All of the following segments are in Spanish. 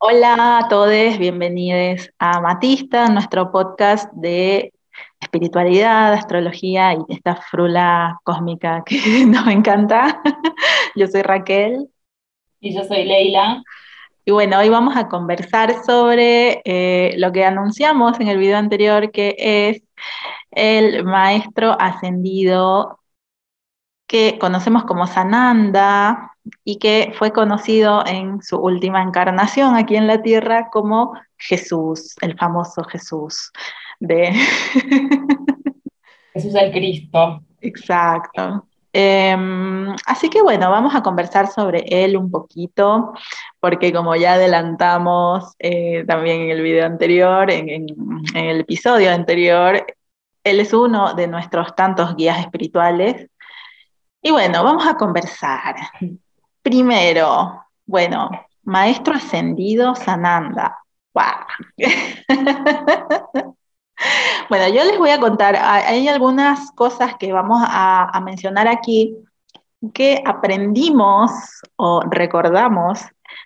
Hola a todos, bienvenidos a Matista, nuestro podcast de espiritualidad, astrología y esta frula cósmica que nos encanta. Yo soy Raquel. Y yo soy Leila. Y bueno, hoy vamos a conversar sobre eh, lo que anunciamos en el video anterior, que es el maestro ascendido que conocemos como Sananda, y que fue conocido en su última encarnación aquí en la tierra como Jesús, el famoso Jesús de... Jesús el Cristo. Exacto. Em, así que bueno, vamos a conversar sobre él un poquito, porque como ya adelantamos eh, también en el video anterior, en, en, el episodio anterior, él es uno de nuestros tantos guías espirituales. Y bueno, vamos a conversar. Primero, bueno, maestro ascendido Sananda. bueno, yo les voy a contar, hay algunas cosas que vamos a, mencionar aquí que aprendimos o recordamos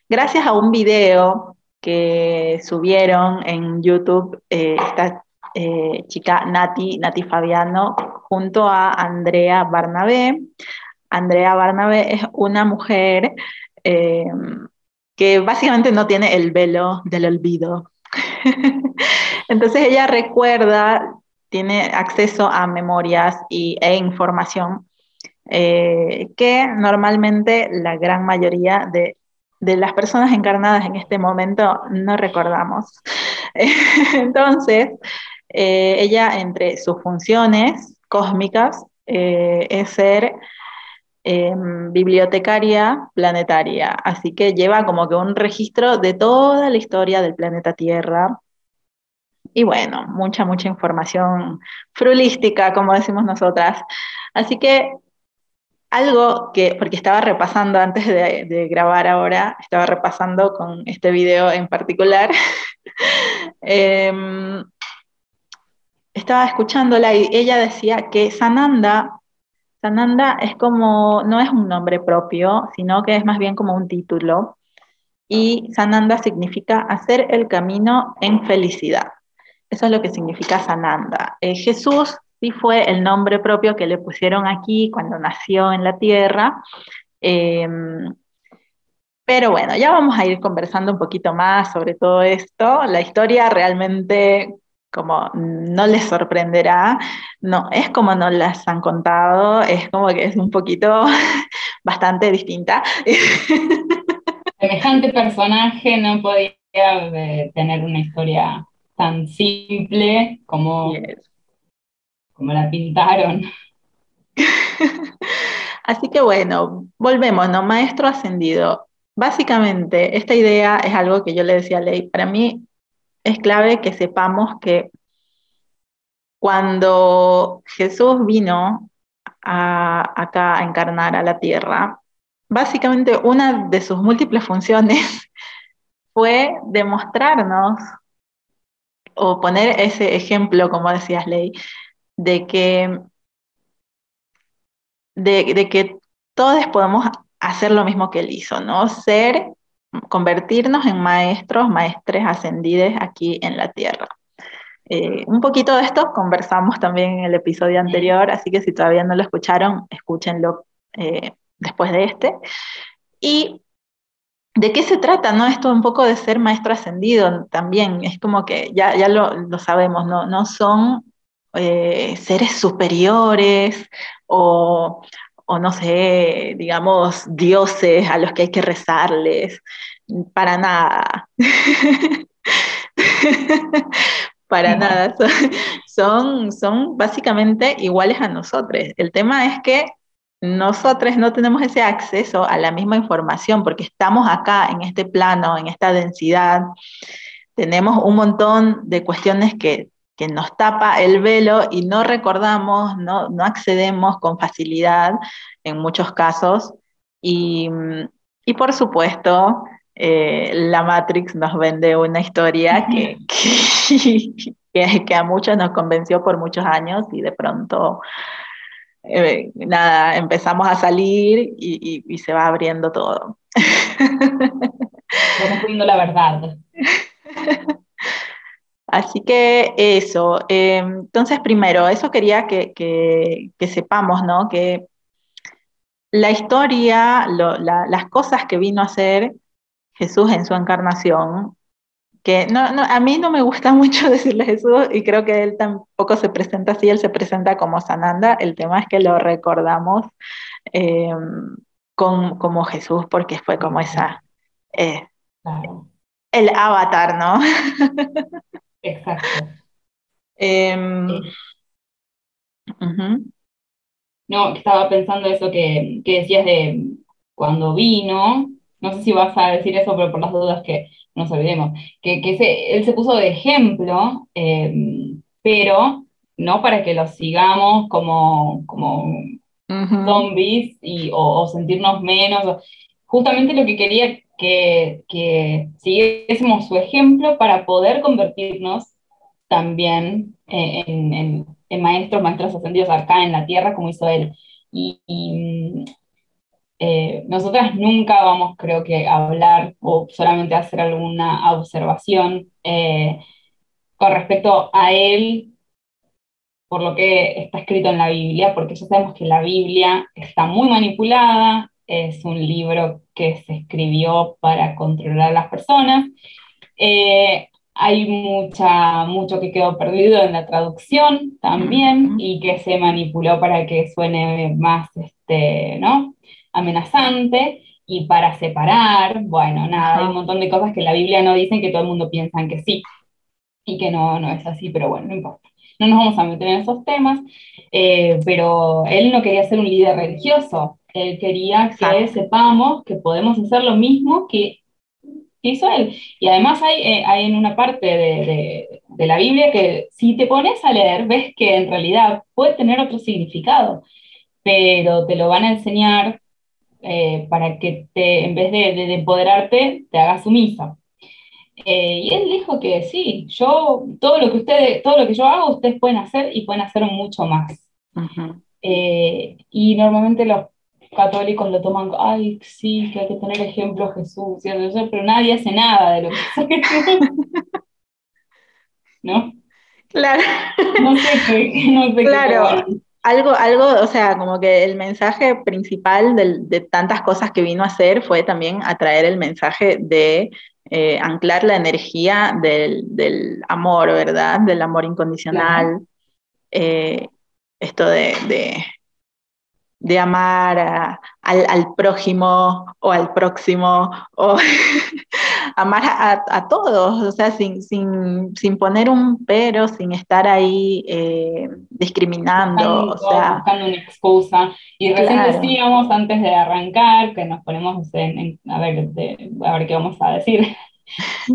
gracias a un video que subieron en YouTube eh, esta eh, chica Nati, Nati Fabiano, junto a Andrea Barnabé. Andrea Barnabé es una mujer eh, que básicamente no tiene el velo del olvido. Entonces ella recuerda, tiene acceso a memorias y, e información eh, que normalmente la gran mayoría de, las personas encarnadas en este momento no recordamos. Entonces, eh, ella entre sus funciones cósmicas es ser Em, bibliotecaria planetaria, así que lleva como que un registro de toda la historia del planeta Tierra. Y bueno, mucha, mucha información frulística, como decimos nosotras. Así que algo que, porque estaba repasando antes de, grabar ahora, estaba repasando con este video en particular, em, estaba escuchándola y ella decía que Sananda Sananda es como, no es un nombre propio, sino que es más bien como un título. Y Sananda significa hacer el camino en felicidad. Eso es lo que significa Sananda. Eh, Jesús sí fue el nombre propio que le pusieron aquí cuando nació en la tierra. Em, pero bueno, ya vamos a ir conversando un poquito más sobre todo esto. La historia realmente como no les sorprenderá, no, es como nos las han contado, es como que es un poquito bastante distinta. Semejante personaje no podía eh, tener una historia tan simple como, como la pintaron. Así que bueno, volvemos, ¿no? Maestro ascendido. Básicamente, esta idea es algo que yo le decía a Ley. Para mí, es clave que sepamos que cuando Jesús vino acá a encarnar a la tierra, básicamente una de sus múltiples funciones fue demostrarnos o poner ese ejemplo, como decías Ley, de que, de, de que todos podemos hacer lo mismo que él hizo, ¿no? Ser convertirnos en maestros, maestres ascendidos aquí en la tierra. Eh, un poquito de esto conversamos también en el episodio anterior, así que si todavía no lo escucharon, escúchenlo eh, después de este. ¿Y de qué se trata? ¿no? Esto un poco de ser maestro ascendido también, es como que ya, ya lo, lo sabemos, no, no son eh, seres superiores o, o no sé, digamos, dioses a los que hay que rezarles, para nada. para nada. Son, son básicamente iguales a nosotros. El tema es que nosotros no tenemos ese acceso a la misma información porque estamos acá en este plano, en esta densidad. Tenemos un montón de cuestiones que que nos tapa el velo y no recordamos, no, no accedemos con facilidad en muchos casos. Y, y por supuesto, eh, la Matrix nos vende una historia que, que, que, a muchos nos convenció por muchos años y de pronto, eh, nada, empezamos a salir y, y, y se va abriendo todo. Estamos poniendo la verdad. Así que eso. Em, entonces, primero, eso quería que, sepamos, ¿no? Que la historia, las cosas que vino a hacer Jesús en su encarnación, que no, a mí no me gusta mucho decirle Jesús y creo que él tampoco se presenta así, él se presenta como Sananda, el tema es que lo recordamos em, como Jesús porque fue como esa, eh, el avatar, ¿no? Exacto. Em, no, estaba pensando eso que, decías de cuando vino, no sé si vas a decir eso, pero por las dudas que nos olvidemos, que, que él se puso de ejemplo, em, pero no para que lo sigamos como, como zombies y, o, sentirnos menos. Justamente lo que quería que, que siguiésemos su ejemplo para poder convertirnos también eh, en, en, maestros, maestros ascendidos acá en la tierra, como hizo él. Y, eh, nosotras nunca vamos, creo que, a hablar o solamente hacer alguna observación eh, con respecto a él por lo que está escrito en la Biblia, porque ya sabemos que la Biblia está muy manipulada, es un libro que se escribió para controlar a las personas. Eh, hay mucha, mucho que quedó perdido en la traducción también y que se manipuló para que suene más este, ¿no? amenazante y para separar, bueno, nada, hay un montón de cosas que la Biblia no dicen que todo el mundo piensa que sí y que no, no es así, pero bueno, no importa. No nos vamos a meter en esos temas, eh, pero él no quería ser un líder religioso, él quería que sepamos que podemos hacer lo mismo que hizo él. Y además hay, eh, hay en una parte de, de, la Biblia que si te pones a leer, ves que en realidad puede tener otro significado, pero te lo van a enseñar eh, para que te, en vez de, de empoderarte, te hagas sumisa. Eh, y él dijo que sí, yo, todo lo que ustedes, todo lo que yo hago, ustedes pueden hacer y pueden hacer mucho más. Eh, y normalmente los católicos lo toman, ay, sí, que hay que tener ejemplo Jesús, pero nadie hace nada de lo que hace. ¿No? Claro. No sé no sé claro. algo, algo, o sea, como que el mensaje principal de, de, tantas cosas que vino a hacer fue también atraer el mensaje de eh, anclar la energía del, amor, ¿verdad? Del amor incondicional. Eh, esto de, de, amar al, prójimo o al próximo, o amar a, todos, o sea, sin, sin, poner un pero, sin estar ahí eh, discriminando. Buscando, o sea, buscando una excusa. Y recién decíamos antes de arrancar, que nos ponemos en, a, ver, a ver qué vamos a decir.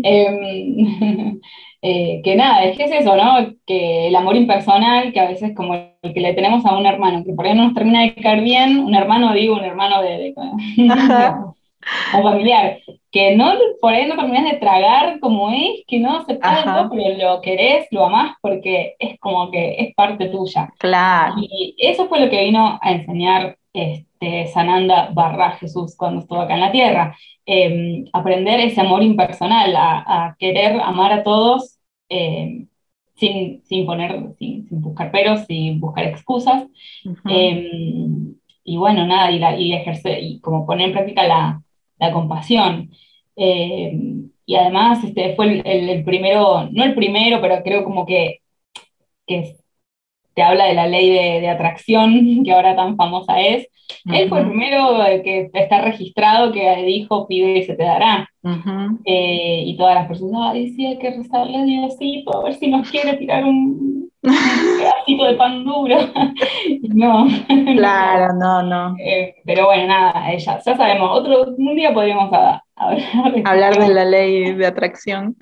Em, eh, que nada, es que es eso, ¿no? Que el amor impersonal, que a veces como el que le tenemos a un hermano, que por ahí no nos termina de caer bien, un hermano, digo, un hermano de, un familiar, que no, por ahí no terminas de tragar como es, que no se todo, pero lo querés, lo amás, porque es como que es parte tuya. Claro. Y eso fue lo que vino a enseñar este, Sananda barra Jesús cuando estuvo acá en la tierra. Em, aprender ese amor impersonal, a, querer amar a todos em, sin, sin, poner, sin, buscar peros, sin buscar excusas. Em, y bueno, nada, y, y, ejercer, y como poner en práctica la, la compasión. y además este fue el, primero, no el primero, pero creo como que, que te habla de la ley de, atracción, que ahora tan famosa es. Él fue el primero que está registrado que dijo, pide y se te dará. Eh, y todas las personas, ay, sí, hay que rezarle a Diosito, a ver si nos quiere tirar un, pedacito de pan duro. no. Claro, no, no. Eh, pero bueno, nada, ya, ya sabemos, otro, un día podríamos hablar de, la ley de atracción.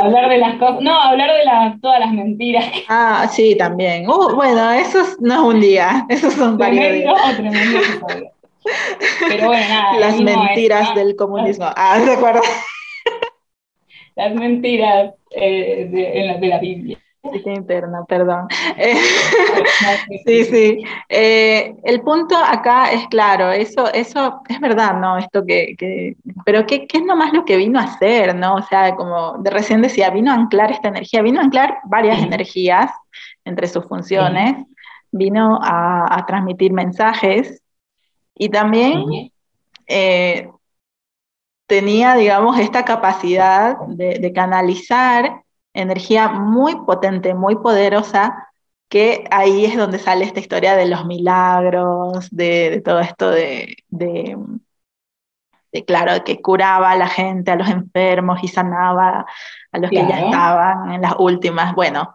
Hablar de las cosas, no, hablar de todas las mentiras. Ah, sí, también. Uh, bueno, eso no es un día, esos son varios días. Pero bueno, nada. Las mentiras del comunismo. Ah, ¿se acuerdan? Las mentiras eh, de, la, Biblia. Interna, perdón. sí, sí. Eh, el punto acá es claro, eso, eso es verdad, ¿no? Esto que, que pero ¿qué, ¿qué, es nomás lo que vino a hacer, ¿no? O sea, como de recién decía, vino a anclar esta energía, vino a anclar varias energías entre sus funciones, vino a, transmitir mensajes y también eh, tenía, digamos, esta capacidad de, canalizar energía muy potente, muy poderosa, que ahí es donde sale esta historia de los milagros, de, todo esto de, de, claro, que curaba a la gente, a los enfermos y sanaba a los que ya estaban en las últimas. Bueno,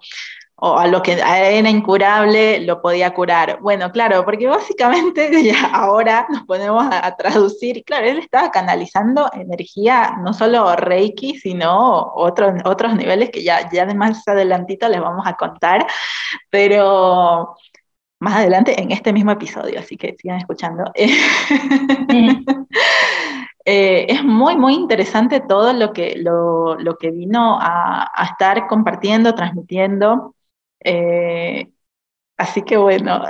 o a lo que era incurable lo podía curar. Bueno, claro, porque básicamente ya ahora nos ponemos a, traducir, claro, él estaba canalizando energía, no solo Reiki, sino otros, otros niveles que ya, ya más adelantito les vamos a contar, pero más adelante en este mismo episodio, así que sigan escuchando. Eh, es muy, muy interesante todo lo que, lo, lo que vino a, a estar compartiendo, transmitiendo. Eh, así que bueno.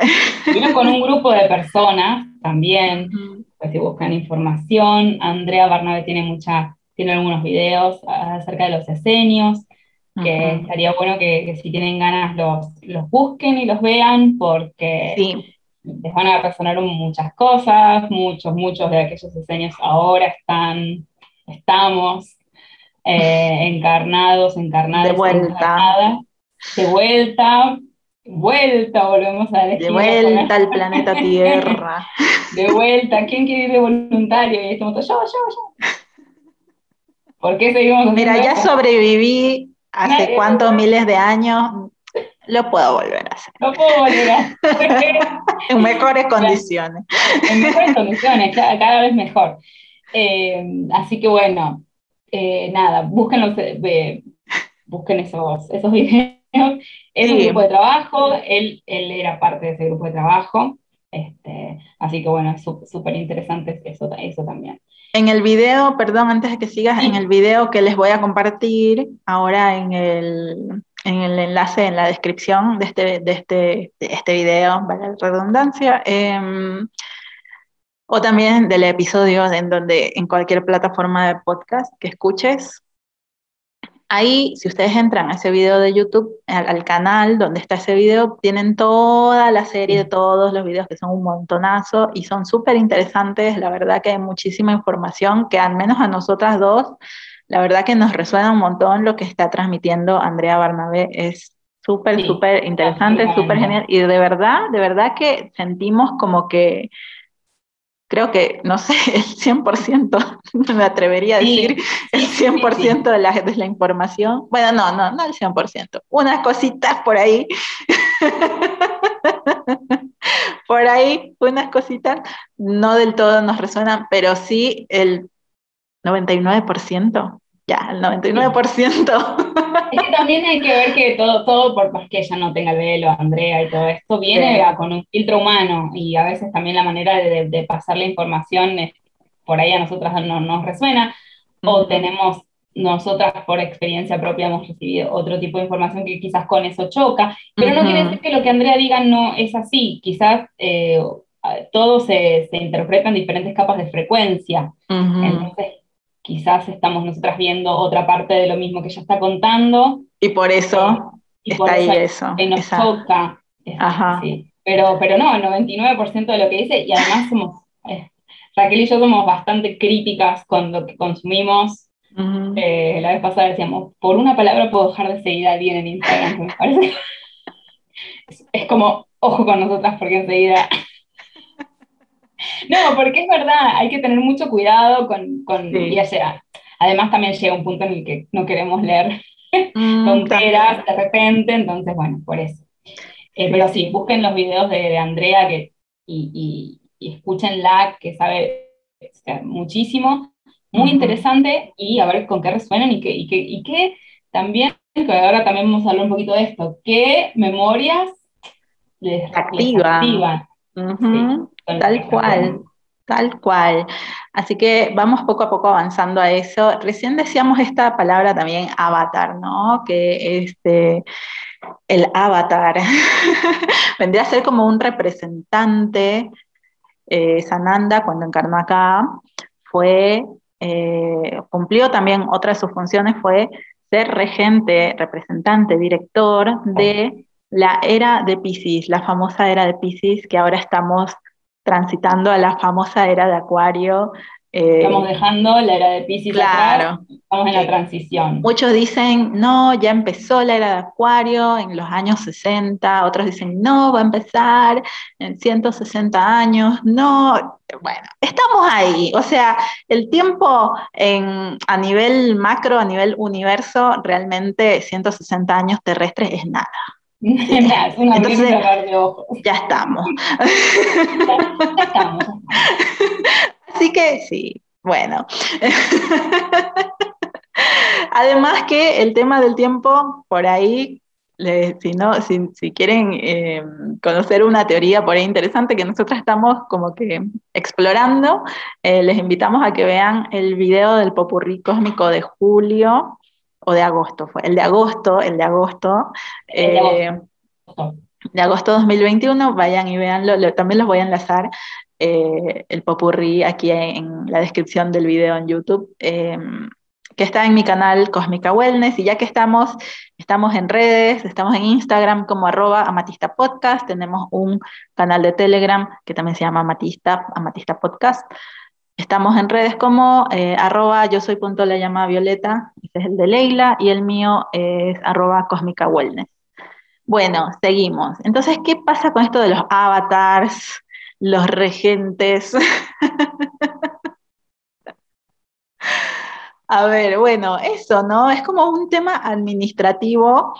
Vino con un grupo de personas también, pues si buscan información. Andrea Barnabe tiene mucha, tiene algunos videos acerca de los esenios, que estaría bueno que, si tienen ganas los, los busquen y los vean, porque les van a resonar muchas cosas, muchos, muchos de aquellos esenios ahora están, estamos eh, encarnados, encarnadas, de vuelta de vuelta, vuelta, volvemos a decir. De vuelta al planeta Tierra. De vuelta, ¿quién quiere ir de voluntario? Y estamos yo, yo, yo. ¿Por qué seguimos Mira, ya sobreviví hace cuántos miles de años, lo puedo volver a hacer. Lo puedo volver a hacer. en mejores condiciones. En mejores condiciones, cada vez mejor. Eh, así que bueno, eh, nada, búsquenlos, eh, busquen esos, esos videos es un grupo de trabajo, él, él era parte de ese grupo de trabajo, este, así que bueno, es súper interesante eso, eso también. En el video, perdón, antes de que sigas, en el video que les voy a compartir ahora en el, en el enlace en la descripción de este, de este, de este video, vale la redundancia, em, o también del episodio en donde en cualquier plataforma de podcast que escuches, Ahí, si ustedes entran a ese video de YouTube, al, canal donde está ese video, tienen toda la serie de todos los videos que son un montonazo y son súper interesantes. La verdad que hay muchísima información que al menos a nosotras dos, la verdad que nos resuena un montón lo que está transmitiendo Andrea Barnabé. Es súper, súper interesante, súper genial. Y de verdad, de verdad que sentimos como que creo que, no sé, el 100%, me atrevería a decir, el 100% de, la, de la información. Bueno, no, no, no el 100%, unas cositas por ahí. por ahí, unas cositas, no del todo nos resuenan, pero sí el 99% ya, el 99%. Es que también hay que ver que todo, todo por más que ella no tenga el velo, Andrea y todo esto, viene con un filtro humano y a veces también la manera de, pasar la información por ahí a nosotras no nos resuena o tenemos nosotras por experiencia propia hemos recibido otro tipo de información que quizás con eso choca, pero no quiere decir que lo que Andrea diga no es así, quizás eh, todo se, se, interpreta en diferentes capas de frecuencia. Entonces, quizás estamos nosotras viendo otra parte de lo mismo que ella está contando. Y por eso está ahí eso. Que nos toca. Pero, pero no, el 99% de lo que dice, y además somos, eh, Raquel y yo somos bastante críticas con lo que consumimos. Eh, la vez pasada decíamos, por una palabra puedo dejar de seguir a alguien en Instagram, me parece. es como, ojo con nosotras porque enseguida no, porque es verdad, hay que tener mucho cuidado con, con ya sea. Además también llega un punto en el que no queremos leer mm, tonteras de repente, entonces bueno, por eso. Eh, pero sí, busquen los videos de, Andrea que, y, y, escúchenla, que sabe muchísimo, muy interesante, y a ver con qué resuenan y que, y que, y que también, que ahora también vamos a hablar un poquito de esto, qué memorias les, activan. Tal cual, tal cual. Así que vamos poco a poco avanzando a eso. Recién decíamos esta palabra también, avatar, ¿no? Que este, el avatar. Vendría a ser como un representante. Eh, Sananda, cuando encarnó acá, fue, eh, cumplió también otra de sus funciones, fue ser regente, representante, director de la era de Pisces, la famosa era de Pisces, que ahora estamos transitando a la famosa era de Acuario, eh, estamos dejando la era de Pisces claro, estamos en la transición. Muchos dicen, no, ya empezó la era de Acuario en los años 60, otros dicen, no, va a empezar en 160 años, no, bueno, estamos ahí, o sea, el tiempo en, a nivel macro, a nivel universo, realmente 160 años terrestres es nada. Entonces, ya estamos. ya estamos. Así que sí, bueno. Además que el tema del tiempo, por ahí, si, no, si, quieren eh, conocer una teoría por ahí interesante que nosotros estamos como que explorando, eh, les invitamos a que vean el video del popurrí cósmico de julio o de agosto, fue el de agosto, el de agosto. de agosto. Eh, de agosto 2021, vayan y véanlo, también los voy a enlazar eh, el popurrí aquí en la descripción del video en YouTube, em, que está en mi canal Cósmica Wellness. Y ya que estamos, estamos en redes, estamos en Instagram como arroba amatista podcast, tenemos un canal de Telegram que también se llama amatista, amatista podcast. Estamos en redes como eh, arroba yo soy punto la llama violeta, ese es el de Leila, y el mío es arroba cósmica wellness. Bueno, seguimos. Entonces, ¿qué pasa con esto de los avatars? los regentes. A ver, bueno, eso, ¿no? Es como un tema administrativo,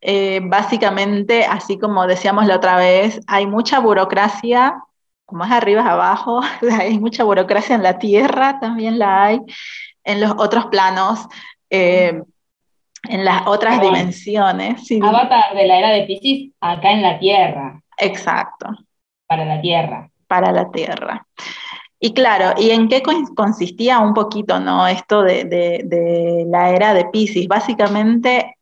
eh, básicamente, así como decíamos la otra vez, hay mucha burocracia, como es arriba es abajo, hay mucha burocracia en la tierra, también la hay, en los otros planos, eh, en las otras dimensiones. Avatar de la era de Pisces, acá en la tierra. Exacto. Para la Tierra. Para la Tierra. Y claro, ¿y en qué consistía un poquito ¿no? esto de, la era de Pisces? Básicamente,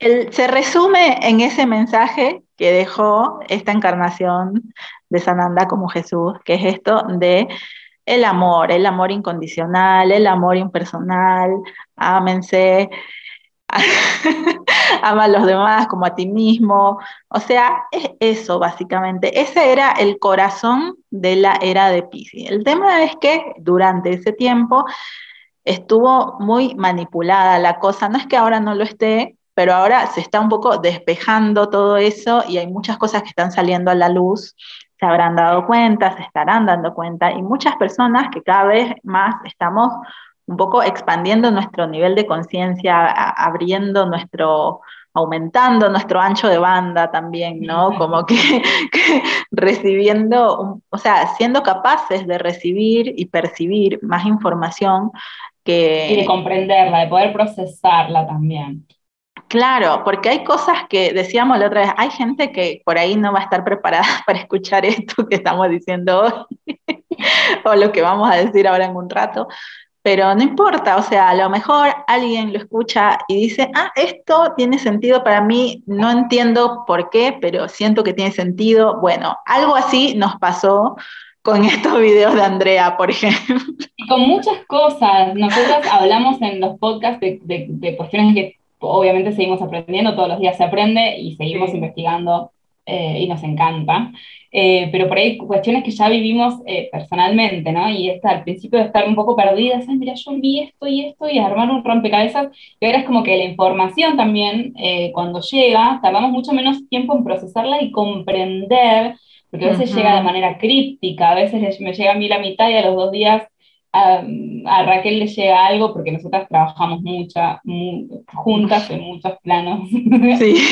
se resume en ese mensaje que dejó esta encarnación de Sananda como Jesús, que es esto de el amor, el amor incondicional, el amor impersonal, ámense, ama a los demás como a ti mismo. O sea, es eso básicamente. Ese era el corazón de la era de Pisces. El tema es que durante ese tiempo estuvo muy manipulada la cosa. No es que ahora no lo esté, pero ahora se está un poco despejando todo eso y hay muchas cosas que están saliendo a la luz. Se habrán dado cuenta, se estarán dando cuenta y muchas personas que cada vez más estamos un poco expandiendo nuestro nivel de conciencia, abriendo nuestro, aumentando nuestro ancho de banda también, ¿no? Como que, recibiendo, o sea, siendo capaces de recibir y percibir más información que... Y de comprenderla, de poder procesarla también. Claro, porque hay cosas que decíamos la otra vez, hay gente que por ahí no va a estar preparada para escuchar esto que estamos diciendo hoy, o lo que vamos a decir ahora en un rato, pero no importa, o sea, a lo mejor alguien lo escucha y dice, ah, esto tiene sentido para mí, no entiendo por qué, pero siento que tiene sentido. Bueno, algo así nos pasó con estos videos de Andrea, por ejemplo. Con muchas cosas. Nosotros hablamos en los podcasts de, cuestiones que obviamente seguimos aprendiendo, todos los días se aprende y seguimos investigando eh, y nos encanta. Eh, pero por ahí cuestiones que ya vivimos eh, personalmente, ¿no? Y está al principio de estar un poco perdidas, mira, yo vi esto y esto y armar un rompecabezas, y ahora es como que la información también, cuando llega, tardamos mucho menos tiempo en procesarla y comprender, porque a veces llega de manera críptica, a veces me llega a mí la mitad y a los dos días a, Raquel le llega algo porque nosotras trabajamos mucha, juntas en muchos planos. Sí.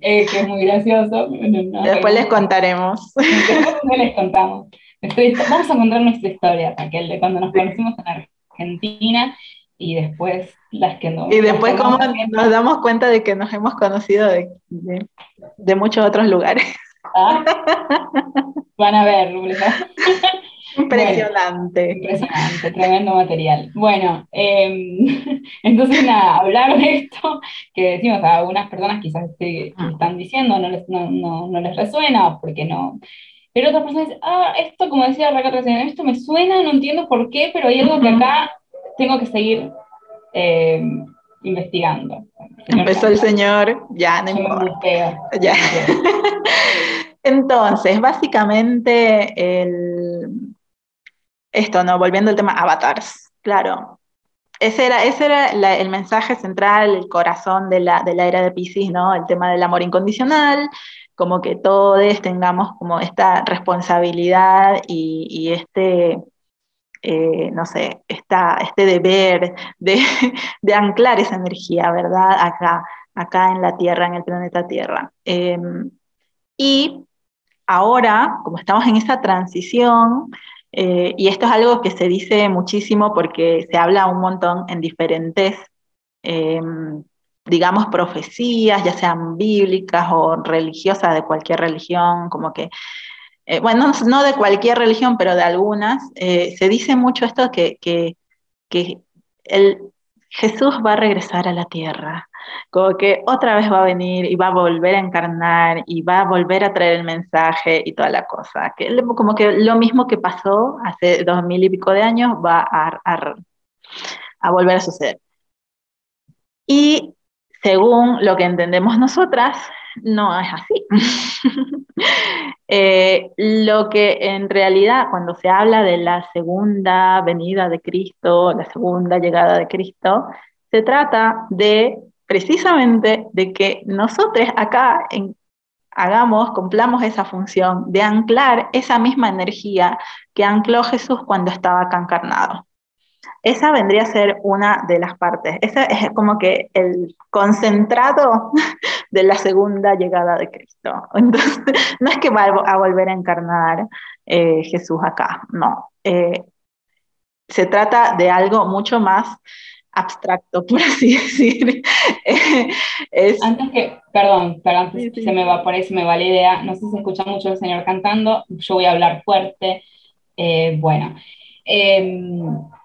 Eh, que es muy gracioso. Después les contaremos. Después les contamos. Vamos a contar nuestra historia, Raquel, de cuando nos conocimos en Argentina y después las que no. Y después cómo nos damos cuenta de que nos hemos conocido de, de, muchos otros lugares. Ah. van a ver, Impresionante. impresionante, tremendo material. Bueno, em, entonces nada, hablar de esto, que decimos a algunas personas quizás Mm. están diciendo no les, no, no, no les resuena, porque no. Pero otras personas dicen, ah, esto, como decía Raquel recién, esto me suena, no entiendo por qué, pero hay algo que acá tengo que seguir em, investigando. Empezó el señor, ya no importa. Ya. Entonces, básicamente, el, esto, ¿no? Volviendo al tema avatars, claro. Ese era, ese era el mensaje central, el corazón de la, de la era de Pisces, ¿no? El tema del amor incondicional, como que todos tengamos como esta responsabilidad y, este, eh, no sé, esta, este deber de, anclar esa energía, ¿verdad? Acá, acá en la Tierra, en el planeta Tierra. Eh, y ahora, como estamos en esa transición, eh, y esto es algo que se dice muchísimo porque se habla un montón en diferentes, eh, digamos, profecías, ya sean bíblicas o religiosas de cualquier religión, como que, eh, bueno, no, no de cualquier religión, pero de algunas, eh, se dice mucho esto que, que, que el, Jesús va a regresar a la tierra, como que otra vez va a venir y va a volver a encarnar y va a volver a traer el mensaje y toda la cosa, que como que lo mismo que pasó hace dos mil y pico de años va a, a, a volver a suceder. Y según lo que entendemos nosotras, no es así. eh, lo que en realidad cuando se habla de la segunda venida de Cristo, la segunda llegada de Cristo, se trata de precisamente de que nosotros acá hagamos, cumplamos esa función de anclar esa misma energía que ancló Jesús cuando estaba acá encarnado. Esa vendría a ser una de las partes. Ese es como que el concentrado de la segunda llegada de Cristo. Entonces, no es que va a volver a encarnar eh, Jesús acá, no. Eh, se trata de algo mucho más abstracto, por así decir. es... Antes que, perdón, perdón, sí, sí. se me va por ahí, se me va la idea. No sé si se escucha mucho el señor cantando, yo voy a hablar fuerte. Eh, bueno, eh,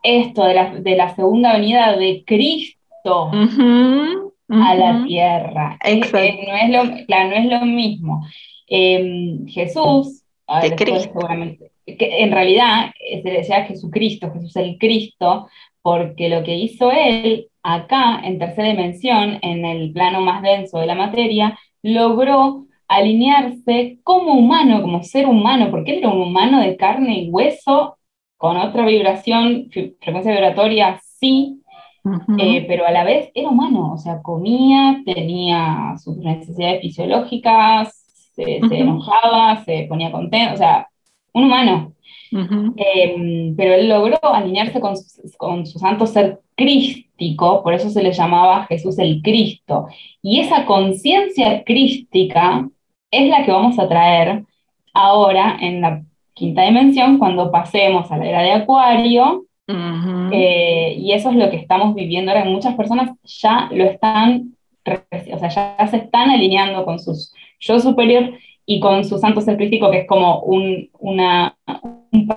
esto de la, de la, segunda venida de Cristo uh -huh, uh -huh. a la tierra. Exacto. Eh, no, es lo, claro, no es lo mismo. Eh, Jesús, a ver, seguramente, que en realidad se decía Jesucristo, Jesús el Cristo, porque lo que hizo él acá, en tercera dimensión, en el plano más denso de la materia, logró alinearse como humano, como ser humano, porque él era un humano de carne y hueso, con otra vibración, frecuencia vibratoria, sí, uh -huh. eh, pero a la vez era humano, o sea, comía, tenía sus necesidades fisiológicas, se, uh -huh. se enojaba, se ponía contento, o sea, un humano. Uh -huh. eh, pero él logró alinearse con su, con su santo ser crístico, por eso se le llamaba Jesús el Cristo. Y esa conciencia crística es la que vamos a traer ahora en la quinta dimensión cuando pasemos a la era de Acuario. Uh -huh. eh, y eso es lo que estamos viviendo ahora. Muchas personas ya lo están, o sea, ya se están alineando con sus yo superior y con su santo ser crístico, que es como un, una, un.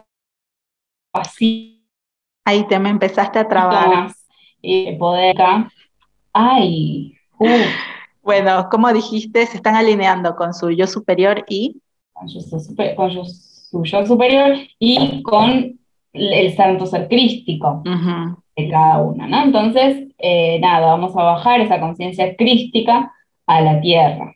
Ahí te me empezaste a trabar. Más, eh, poder acá. Ay, uh. Bueno, como dijiste, se están alineando con su yo superior y. Con, su, super, con su, su, yo superior y con el santo ser crístico uh -huh. de cada una, ¿no? Entonces, eh, nada, vamos a bajar esa conciencia crística a la tierra.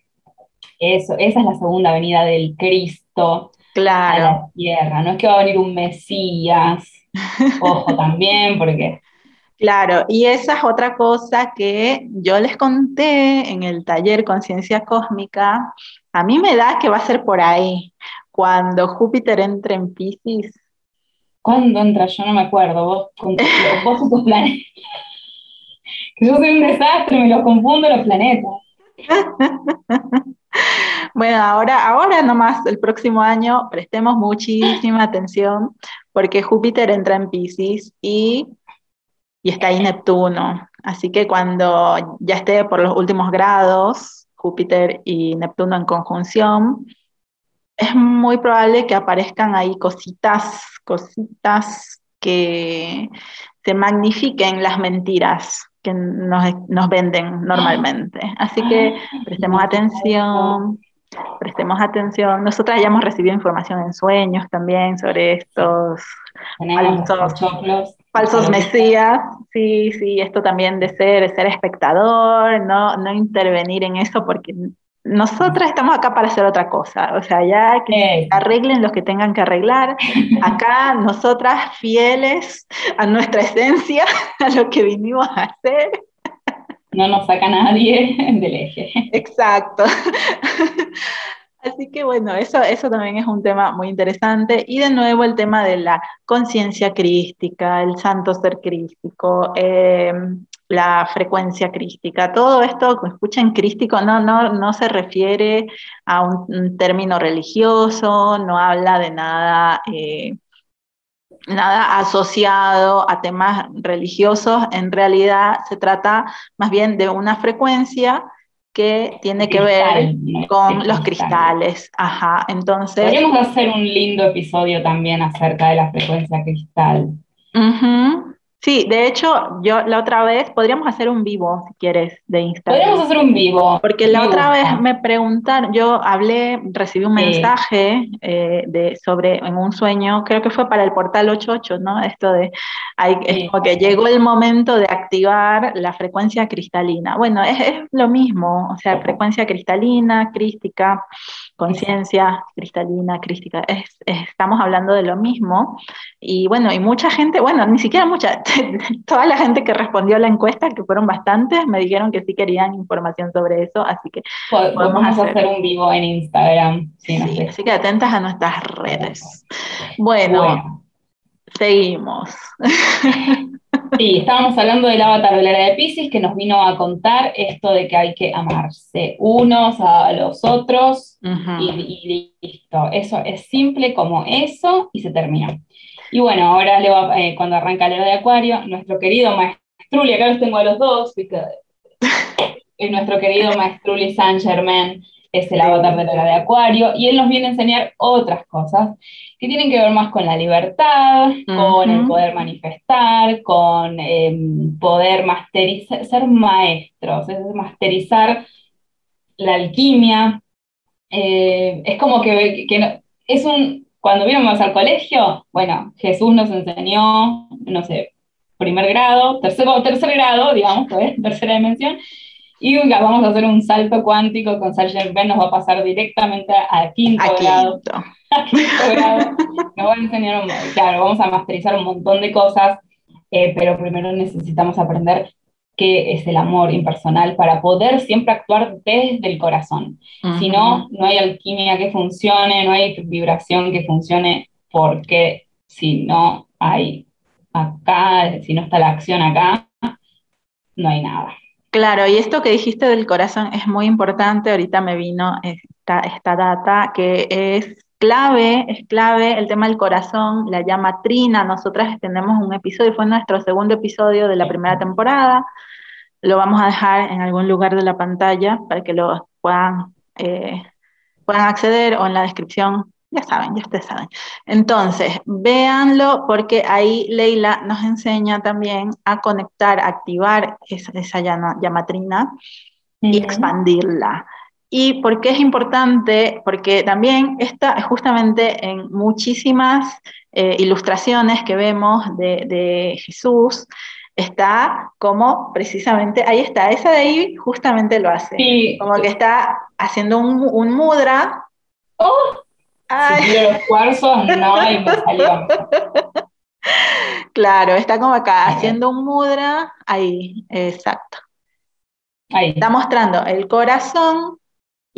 Eso, esa es la segunda venida del Cristo claro. a la tierra. No es que va a venir un Mesías, ojo también, porque Claro, y esa es otra cosa que yo les conté en el taller Conciencia Cósmica. A mí me da que va a ser por ahí, cuando Júpiter entre en Pisces. ¿Cuándo entra? Yo no me acuerdo. Vos, con, vos y tus planetas. Yo soy un desastre, me los confundo los planetas. Bueno, ahora, ahora nomás el próximo año prestemos muchísima atención porque Júpiter entra en Pisces y y está ahí Neptuno. Así que cuando ya esté por los últimos grados, Júpiter y Neptuno en conjunción, es muy probable que aparezcan ahí cositas, cositas que se magnifiquen las mentiras que nos, venden normalmente. Así que prestemos atención, prestemos atención. Nosotras ya hemos recibido información en sueños también sobre estos falsos, falsos mesías. Sí, sí, esto también de ser, ser espectador, no, no intervenir en eso porque nosotras estamos acá para hacer otra cosa, o sea, ya que arreglen los que tengan que arreglar. Acá nosotras fieles a nuestra esencia, a lo que vinimos a hacer. No nos saca nadie del eje. Exacto. Así que bueno, eso, eso también es un tema muy interesante. Y de nuevo el tema de la conciencia crística, el santo ser crístico, eh, la frecuencia crística. Todo esto que escuchan crístico no, no, no se refiere a un, término religioso, no habla de nada, eh, nada asociado a temas religiosos. En realidad se trata más bien de una frecuencia que tiene que ver con los cristales. Ajá, entonces... Podríamos hacer un lindo episodio también acerca de la frecuencia cristal. Sí, de hecho, yo la otra vez, podríamos hacer un vivo, si quieres, de Instagram. Podríamos hacer un vivo. Porque la otra vez me preguntaron, yo hablé, recibí un mensaje eh, de, sobre, en un sueño, creo que fue para el portal 88, ¿no? Esto de, hay, porque llegó el momento de activar la frecuencia cristalina. Bueno, es, es lo mismo, o sea, frecuencia cristalina, crística, conciencia cristalina, crística, estamos hablando de lo mismo. Y bueno, y mucha gente, bueno, ni siquiera mucha, toda la gente que respondió a la encuesta, que fueron bastantes, me dijeron que sí querían información sobre eso, así que podemos hacer, un vivo en Instagram. Sí, así que atentas a nuestras redes. bueno. seguimos. Sí, estábamos hablando del avatar de la era de Pisces que nos vino a contar esto de que hay que amarse unos a los otros y, listo. Eso es simple como eso y se termina. Y bueno, ahora eh, cuando arranca la era de Acuario, nuestro querido Maestruli, acá los tengo a los dos, es nuestro querido Maestruli Saint Germain es el avatar de la era de Acuario, y él nos viene a enseñar otras cosas que tienen que ver más con la libertad, con el poder manifestar, con em, poder masterizar, ser maestros, es masterizar la alquimia. Eh, es como que, es un, cuando íbamos al colegio, bueno, Jesús nos enseñó, no sé, primer grado, tercer, tercer grado, digamos, tercera dimensión, y vamos a hacer un salto cuántico con Saint Ben, nos va a pasar directamente a quinto grado. A quinto grado. Nos va a enseñar, un, claro, vamos a masterizar un montón de cosas, eh, pero primero necesitamos aprender qué es el amor impersonal para poder siempre actuar desde el corazón. Si no, no hay alquimia que funcione, no hay vibración que funcione, porque si no hay acá, si no está la acción acá, no hay nada. Claro, y esto que dijiste del corazón es muy importante. Ahorita me vino esta, esta data que es clave, es clave el tema del corazón, la llama trina. Nosotras tenemos un episodio, fue nuestro segundo episodio de la primera temporada. Lo vamos a dejar en algún lugar de la pantalla para que lo puedan, eh, puedan acceder o en la descripción ya saben, ya ustedes saben. Entonces, véanlo porque ahí Leila nos enseña también a conectar, a activar esa, esa llamatrina y expandirla. ¿Y por qué es importante? Porque también está justamente en muchísimas eh, ilustraciones que vemos de, de, Jesús, está como precisamente, ahí está, esa de ahí justamente lo hace. Como que está haciendo un, un mudra. ¡Oh! Si los cuarzos, no, y me salió. Claro, está como acá, haciendo un mudra, ahí, exacto. Ahí. Está mostrando el corazón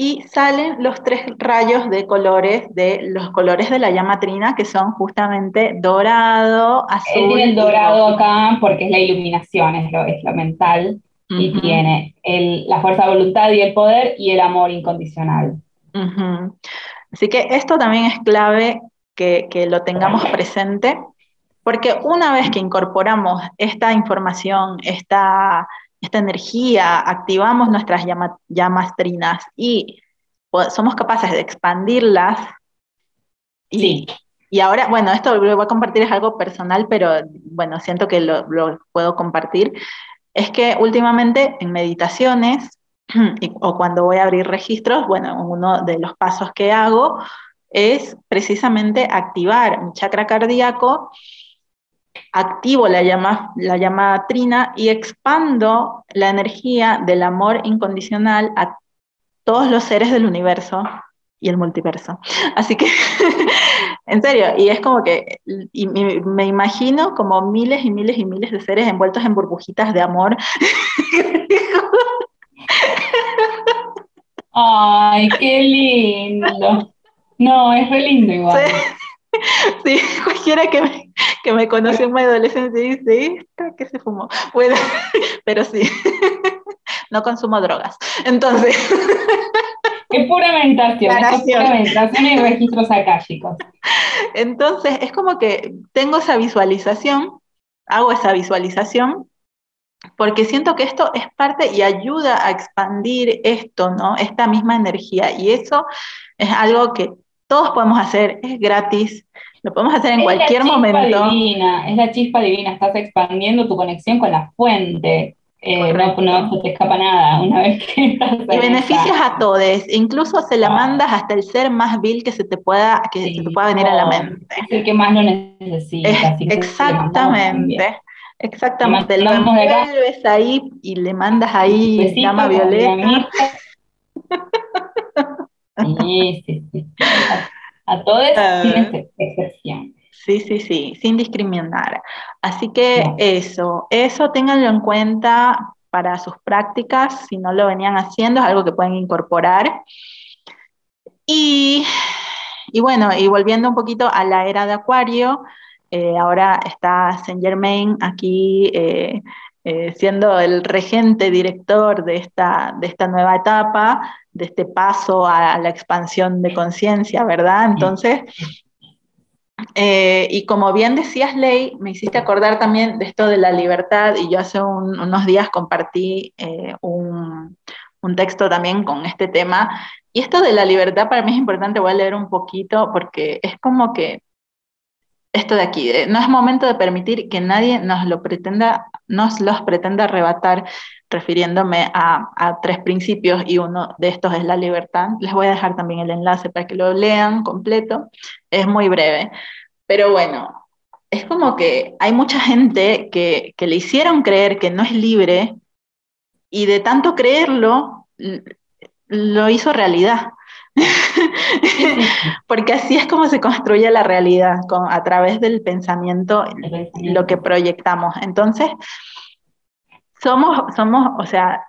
y salen los tres rayos de colores, de los colores de la llama trina, que son justamente dorado, azul. Él tiene el dorado acá porque es la iluminación, es lo, es lo mental, y tiene el, la fuerza de voluntad y el poder y el amor incondicional. Así que esto también es clave que, lo tengamos presente, porque una vez que incorporamos esta información, esta, esta energía, activamos nuestras llamas trinas y somos capaces de expandirlas Y, y ahora, bueno, esto lo voy a compartir, es algo personal, pero bueno, siento que lo, puedo compartir. Es que últimamente en meditaciones o cuando voy a abrir registros, bueno, uno de los pasos que hago es precisamente activar mi chakra cardíaco, activo la llama, la llama trina y expando la energía del amor incondicional a todos los seres del universo y el multiverso. Así que, en serio, y es como que y me, imagino como miles y miles y miles de seres envueltos en burbujitas de amor. Ay, qué lindo. No, es re lindo igual. Sí, cualquiera que me, que me conoció en mi adolescencia dice, esta que se fumó. Bueno, pero sí, no consumo drogas. Entonces. Es pura meditación, es pura meditación y registros akáshicos. Entonces, es como que tengo esa visualización, hago esa visualización, porque siento que esto es parte y ayuda a expandir esto, ¿no? Esta misma energía. Y eso es algo que todos podemos hacer, es gratis, lo podemos hacer en cualquier momento. Divina, es la chispa divina, estás expandiendo tu conexión con la fuente. Eh, no, no, te escapa nada una vez que estás Y beneficias a todos, incluso se la ah. mandas hasta el ser más vil que se te pueda, que se te pueda venir a la mente. Es el que más lo necesita. exactamente. Exactamente, lo envuelves ahí y le mandas ahí llama violeta. Sí, sí, sí. A, todos ah. sin excepción. Sí, sí, sí, sin discriminar. Así que eso, eso ténganlo en cuenta para sus prácticas, si no lo venían haciendo, es algo que pueden incorporar. Y, y bueno, y volviendo un poquito a la era de Acuario, eh, ahora está Saint Germain aquí eh, eh, siendo el regente director de esta, de esta nueva etapa, de este paso a, la expansión de conciencia, ¿verdad? Entonces, eh, y como bien decías, Ley, me hiciste acordar también de esto de la libertad, y yo hace unos días compartí eh, un, un, texto también con este tema, y esto de la libertad para mí es importante, voy a leer un poquito, porque es como que esto de aquí, no es momento de permitir que nadie nos lo pretenda, nos los pretenda arrebatar, refiriéndome a, tres principios y uno de estos es la libertad. Les voy a dejar también el enlace para que lo lean completo. Es muy breve. Pero bueno, es como que hay mucha gente que, que le hicieron creer que no es libre y de tanto creerlo, lo hizo realidad. Porque así es como se construye la realidad, con, a través del pensamiento, lo que proyectamos. Entonces, somos, somos, o sea,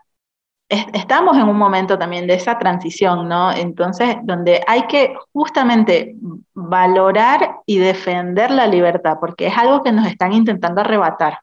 estamos en un momento también de esa transición, ¿no? Entonces, donde hay que justamente valorar y defender la libertad, porque es algo que nos están intentando arrebatar.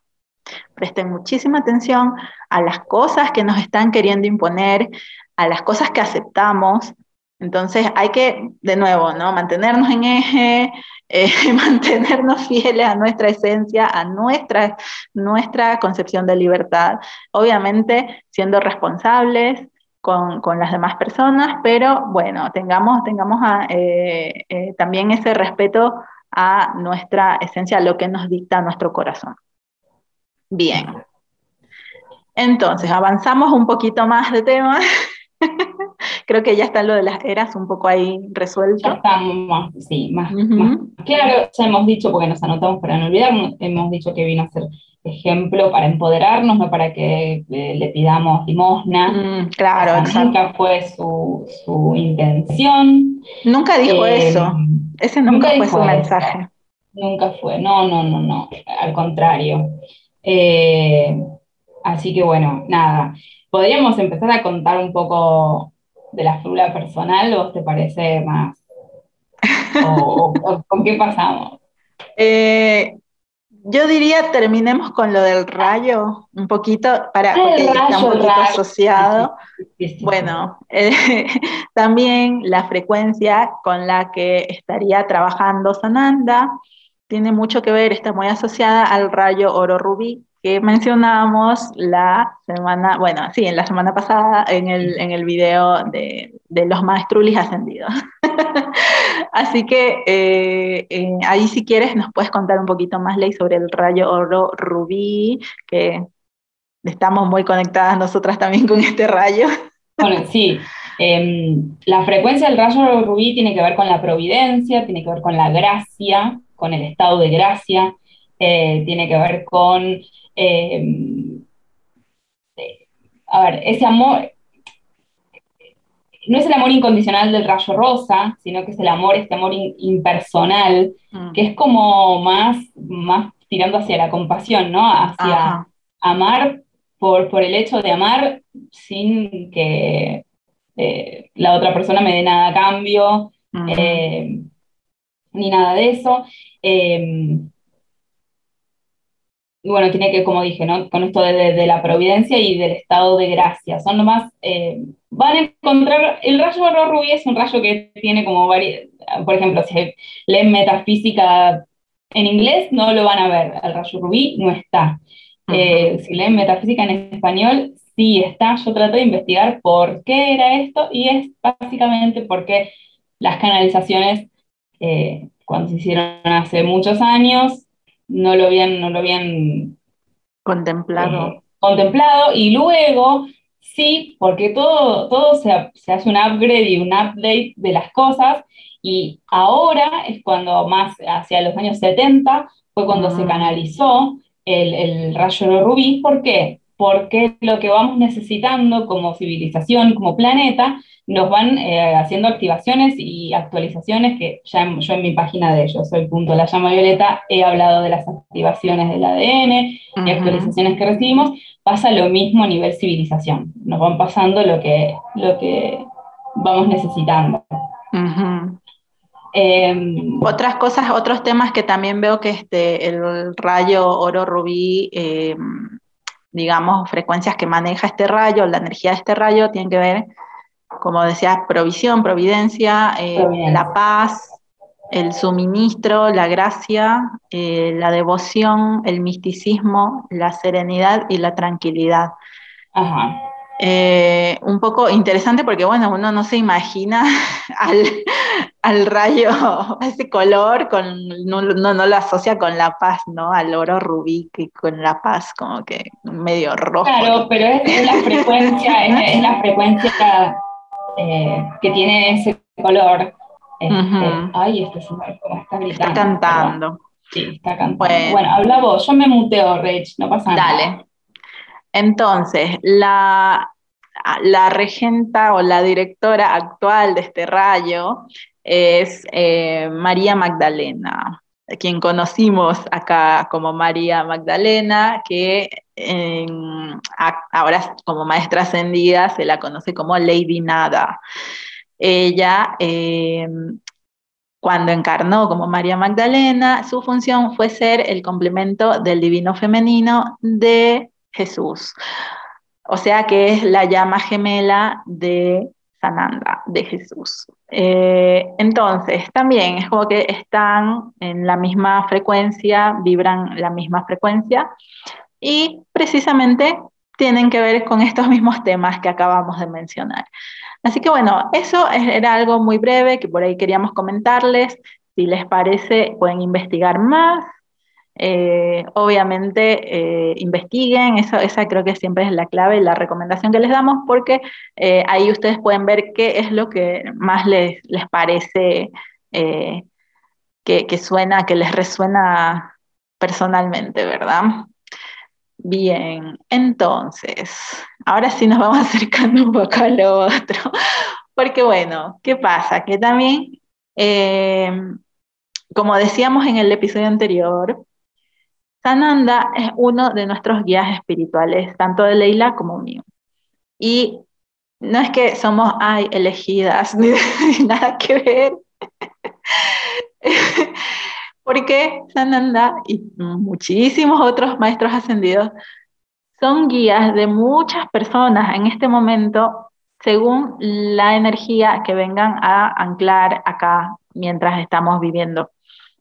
Presten muchísima atención a las cosas que nos están queriendo imponer, a las cosas que aceptamos, entonces hay que, de nuevo, ¿no? mantenernos en eje, eh, mantenernos fieles a nuestra esencia, a nuestra, nuestra concepción de libertad, obviamente siendo responsables con, con las demás personas, pero bueno, tengamos, tengamos eh, eh, también ese respeto a nuestra esencia, a lo que nos dicta nuestro corazón. Bien. Entonces, avanzamos un poquito más de tema. Creo que ya está lo de las eras un poco ahí resuelto. Ya estamos sí, más, Claro, ya hemos dicho, porque nos anotamos para no olvidarnos, hemos dicho que vino a ser ejemplo para empoderarnos, no para que eh, le pidamos limosna. Mm, claro, Nunca fue su, intención. Nunca dijo eh, eso. Ese nunca, fue su mensaje. Nunca fue, no, no, no, no, al contrario. Eh, así que bueno, nada. Podríamos empezar a contar un poco de la figura personal o te parece más? ¿O, con qué pasamos? Eh, yo diría terminemos con lo del rayo un poquito para ah, porque está un poquito asociado. bueno, eh, también la frecuencia con la que estaría trabajando Sananda tiene mucho que ver, está muy asociada al rayo oro rubí, que mencionábamos la semana, bueno, sí, en la semana pasada en el, en el video de, de los maestrulis ascendidos. Así que eh, eh, ahí si quieres nos puedes contar un poquito más, Ley, sobre el rayo oro rubí, que estamos muy conectadas nosotras también con este rayo. Bueno, sí. Em, la frecuencia del rayo rubí tiene que ver con la providencia, tiene que ver con la gracia, con el estado de gracia, eh, tiene que ver con, em, a ver, ese amor, no es el amor incondicional del rayo rosa, sino que es el amor, este amor impersonal, mm. que es como más, más tirando hacia la compasión, ¿no? Hacia amar por, por el hecho de amar sin que eh, la otra persona me dé nada a cambio, eh, ni nada de eso. Eh, y bueno, tiene que, como dije, ¿no? con esto de, la providencia y del estado de gracia. Son nomás, van a encontrar, el rayo oro rubí es un rayo que tiene como varias, por ejemplo, si leen metafísica en inglés, no lo van a ver, el rayo rubí no está. si leen metafísica en español, sí está, yo traté de investigar por qué era esto y es básicamente porque las canalizaciones, eh, cuando se hicieron hace muchos años, no lo habían, no lo habían contemplado. Eh, contemplado y luego sí, porque todo, todo se, se, hace un upgrade y un update de las cosas y ahora es cuando más hacia los años 70 fue cuando se canalizó el, el rayo rubí. ¿Por qué? Porque lo que vamos necesitando como civilización, como planeta, nos van eh, haciendo activaciones y actualizaciones que ya yo en mi página de ellos, soy punto la llama violeta, he hablado de las activaciones del ADN y actualizaciones que recibimos, pasa lo mismo a nivel civilización, nos van pasando lo que, lo que vamos necesitando. Em, Otras cosas, otros temas que también veo que este, el rayo oro rubí em, digamos, frecuencias que maneja este rayo, la energía de este rayo, tienen que ver, como decía, provisión, providencia, eh, la paz, el suministro, la gracia, eh, la devoción, el misticismo, la serenidad y la tranquilidad. Ajá. Eh, un poco interesante porque, bueno, uno no se imagina al, rayo, ese color, con, no, no, lo asocia con la paz, ¿no? Al oro rubí, que con la paz, como que medio rojo. Claro, pero es, la frecuencia, es, la frecuencia eh, que tiene ese color. Este, ay, este señor, como está gritando. Está cantando. Sí, está cantando. Bueno, bueno habla vos, yo me muteo, Rich, no pasa nada. Dale. Entonces, la, regenta o la directora actual de este rayo es eh, María Magdalena, quien conocimos acá como María Magdalena, que ahora como maestra ascendida se la conoce como Lady Nada. Ella, em, cuando encarnó como María Magdalena, su función fue ser el complemento del divino femenino de Jesús. O sea que es la llama gemela de Sananda, de Jesús. Eh, entonces, también es como que están en la misma frecuencia, vibran la misma frecuencia y precisamente tienen que ver con estos mismos temas que acabamos de mencionar. Así que bueno, eso era algo muy breve que por ahí queríamos comentarles. Si les parece, pueden investigar más, eh, obviamente eh, investiguen, eso, esa creo que siempre es la clave, la recomendación que les damos, porque eh, ahí ustedes pueden ver qué es lo que más les, les parece que, que, suena, que les resuena personalmente, ¿verdad? Bien, entonces, ahora sí nos vamos acercando un poco a lo otro, porque bueno, ¿qué pasa? Que también, como decíamos en el episodio anterior, Sananda es uno de nuestros guías espirituales, tanto de Leila como mío. Y no es que somos, ay, elegidas, ni, nada que ver. Porque Sananda y muchísimos otros maestros ascendidos son guías de muchas personas en este momento según la energía que vengan a anclar acá mientras estamos viviendo.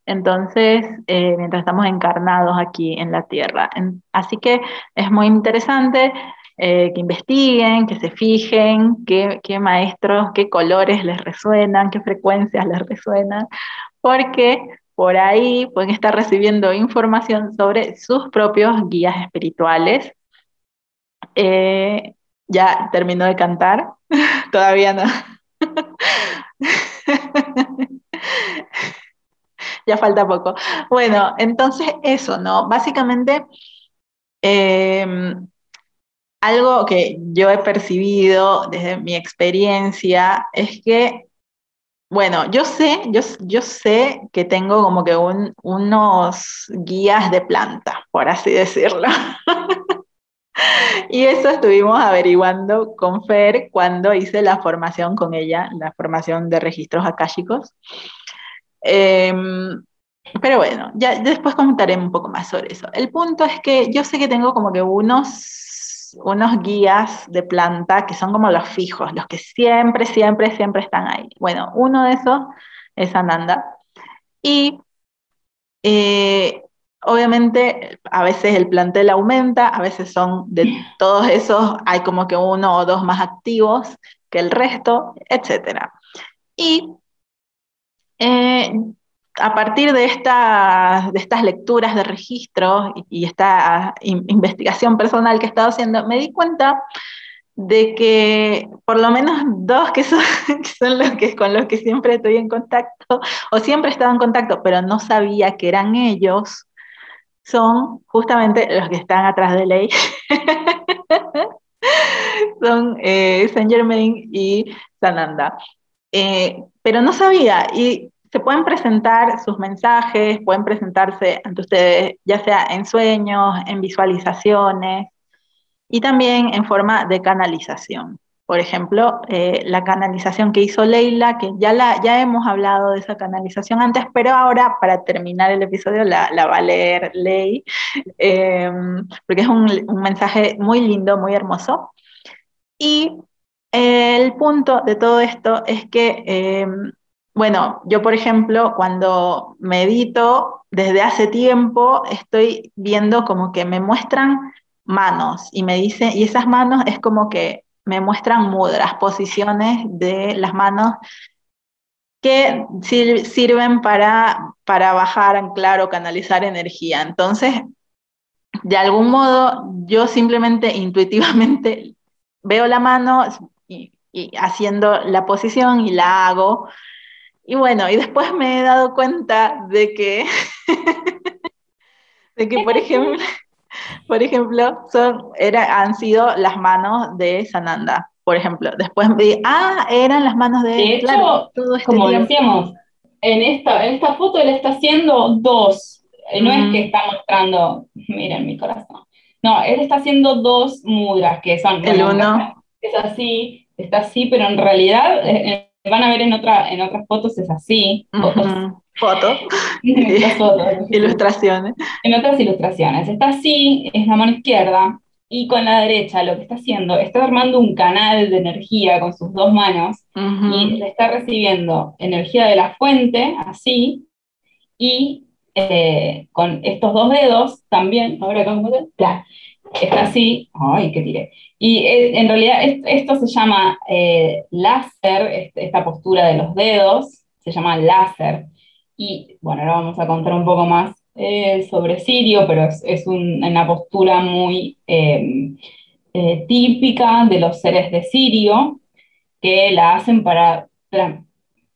Entonces, eh, mientras estamos encarnados aquí en la Tierra. así que es muy interesante eh, que investiguen, que se fijen qué, maestros, qué colores les resuenan, qué frecuencias les resuenan, porque por ahí pueden estar recibiendo información sobre sus propios guías espirituales. Eh, ya terminó de cantar, todavía no. ya falta poco. Bueno, entonces eso, ¿no? Básicamente, em, algo que yo he percibido desde mi experiencia es que, bueno, yo sé, yo, yo sé que tengo como que unos guías de planta, por así decirlo. Y eso estuvimos averiguando con Fer cuando hice la formación con ella, la formación de registros akáshicos. Em, pero bueno, ya después comentaré un poco más sobre eso. El punto es que yo sé que tengo como que unos, unos guías de planta que son como los fijos, los que siempre, siempre, siempre están ahí. Bueno, uno de esos es Ananda. Y eh, obviamente a veces el plantel aumenta, a veces son de todos esos, hay como que uno o dos más activos que el resto, etc. Y eh, a partir de, de, estas lecturas de registro y, esta investigación personal que he estado haciendo, me di cuenta de que por lo menos dos que son, los que con los que siempre estoy en contacto, o siempre he estado en contacto, pero no sabía que eran ellos, son justamente los que están atrás de ley. son eh, Saint Germain y Sananda. Eh, pero no sabía, y se pueden presentar sus mensajes, pueden presentarse ante ustedes, ya sea en sueños, en visualizaciones y también en forma de canalización. Por ejemplo, eh, la canalización que hizo Leila, que ya, la, ya hemos hablado de esa canalización antes, pero ahora para terminar el episodio la, la va a leer Ley, eh, porque es un, un, mensaje muy lindo, muy hermoso. Y el punto de todo esto es que, eh, bueno, yo por ejemplo, cuando medito desde hace tiempo, estoy viendo como que me muestran manos y me dicen, y esas manos es como que me muestran mudras, posiciones de las manos que sirven para, para bajar, anclar o canalizar energía. Entonces, de algún modo, yo simplemente intuitivamente veo la mano y, haciendo la posición y la hago. Y bueno, y después me he dado cuenta de que, de que por ejemplo, por ejemplo, son, era, han sido las manos de Sananda, por ejemplo. Después vi, ah, eran las manos de, de hecho, todo este como decíamos, en esta, en esta foto él está haciendo dos. Eh, no es que está mostrando, miren mi corazón. No, él está haciendo dos mudras, que son... El uno. Es así, está así, pero en realidad, eh, eh, van a ver en, otra, en otras fotos, es así. Fotos. ilustraciones. En otras ilustraciones. Está así, es la mano izquierda, y con la derecha lo que está haciendo, está armando un canal de energía con sus dos manos y le está recibiendo energía de la fuente, así, y eh, con estos dos dedos también, ahora cómo está así, ay, qué tiré. Y eh, en realidad esto se llama eh, láser, esta postura de los dedos, se llama láser. Y bueno, ahora vamos a contar un poco más eh, sobre Sirio, pero es, una postura muy em, eh, típica de los seres de Sirio, que la hacen para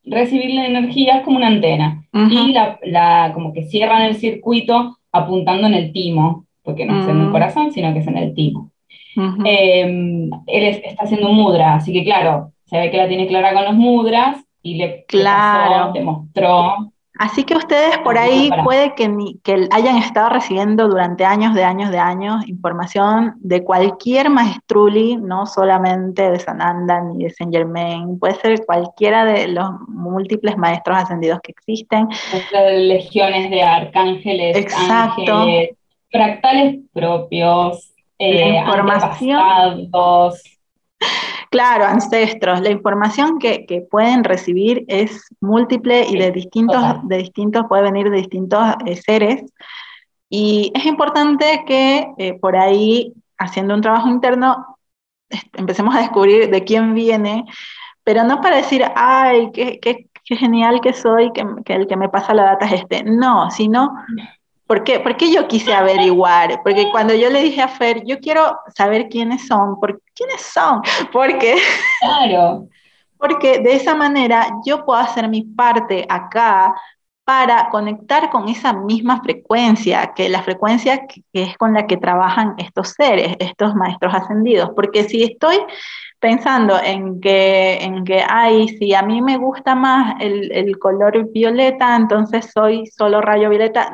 recibir la energía, es como una antena, y la, como que cierran el circuito apuntando en el timo, porque no es en el mm. corazón, sino que es en el timo. Em, él está haciendo mudra, así que claro, se ve que la tiene clara con los mudras y le, claro. le mostró Así que ustedes por ahí puede que, que, hayan estado recibiendo durante años de años de años información de cualquier maestruli, no solamente de Sananda ni de Saint Germain, puede ser cualquiera de los múltiples maestros ascendidos que existen. legiones de arcángeles, Exacto. Fractales propios, eh, información. Claro, ancestros. La información que, pueden recibir es múltiple y de distintos, de distintos, puede venir de distintos eh, seres. Y es importante que eh, por ahí, haciendo un trabajo interno, empecemos a descubrir de quién viene, pero no para decir, ay, qué, qué, qué genial que soy, que, que, el que me pasa la data es este. No, sino, ¿por qué? Porque yo quise averiguar, porque cuando yo le dije a Fer, yo quiero saber quiénes son, ¿por quiénes son? Porque... Claro. Porque de esa manera yo puedo hacer mi parte acá para conectar con esa misma frecuencia, que la frecuencia que es con la que trabajan estos seres, estos maestros ascendidos. Porque si estoy pensando en que, en que, ay, si a mí me gusta más el, el color violeta, entonces soy solo rayo violeta.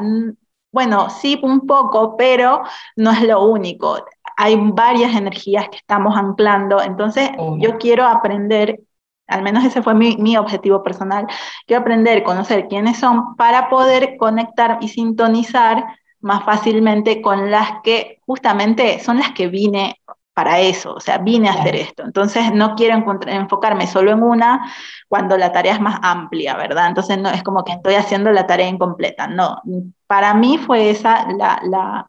Bueno, sí, un poco, pero no es lo único. Hay varias energías que estamos anclando, entonces yo quiero aprender, al menos ese fue mi, mi objetivo personal, quiero aprender, conocer quiénes son para poder conectar y sintonizar más fácilmente con las que justamente son las que vine para eso, o sea, vine a hacer esto. Entonces, no quiero enfocarme solo en una cuando la tarea es más amplia, ¿verdad? Entonces, no es como que estoy haciendo la tarea incompleta, no. Para mí fue esa la, la,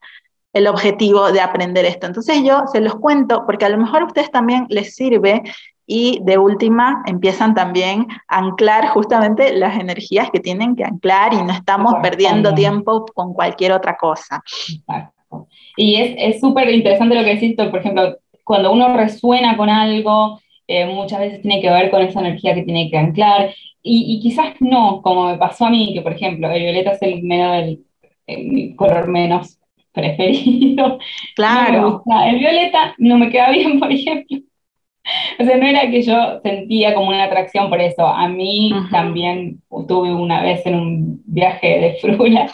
el objetivo de aprender esto. Entonces, yo se los cuento porque a lo mejor a ustedes también les sirve y de última empiezan también a anclar justamente las energías que tienen que anclar y no estamos perdiendo tiempo con cualquier otra cosa. Y es súper interesante lo que decís, por ejemplo, cuando uno resuena con algo, eh, muchas veces tiene que ver con esa energía que tiene que anclar, y, quizás no, como me pasó a mí, que por ejemplo, el violeta es el, color menos preferido. Claro. el violeta no me queda bien, por ejemplo. O sea, no era que yo sentía como una atracción por eso. A mí también tuve una vez en un viaje de frula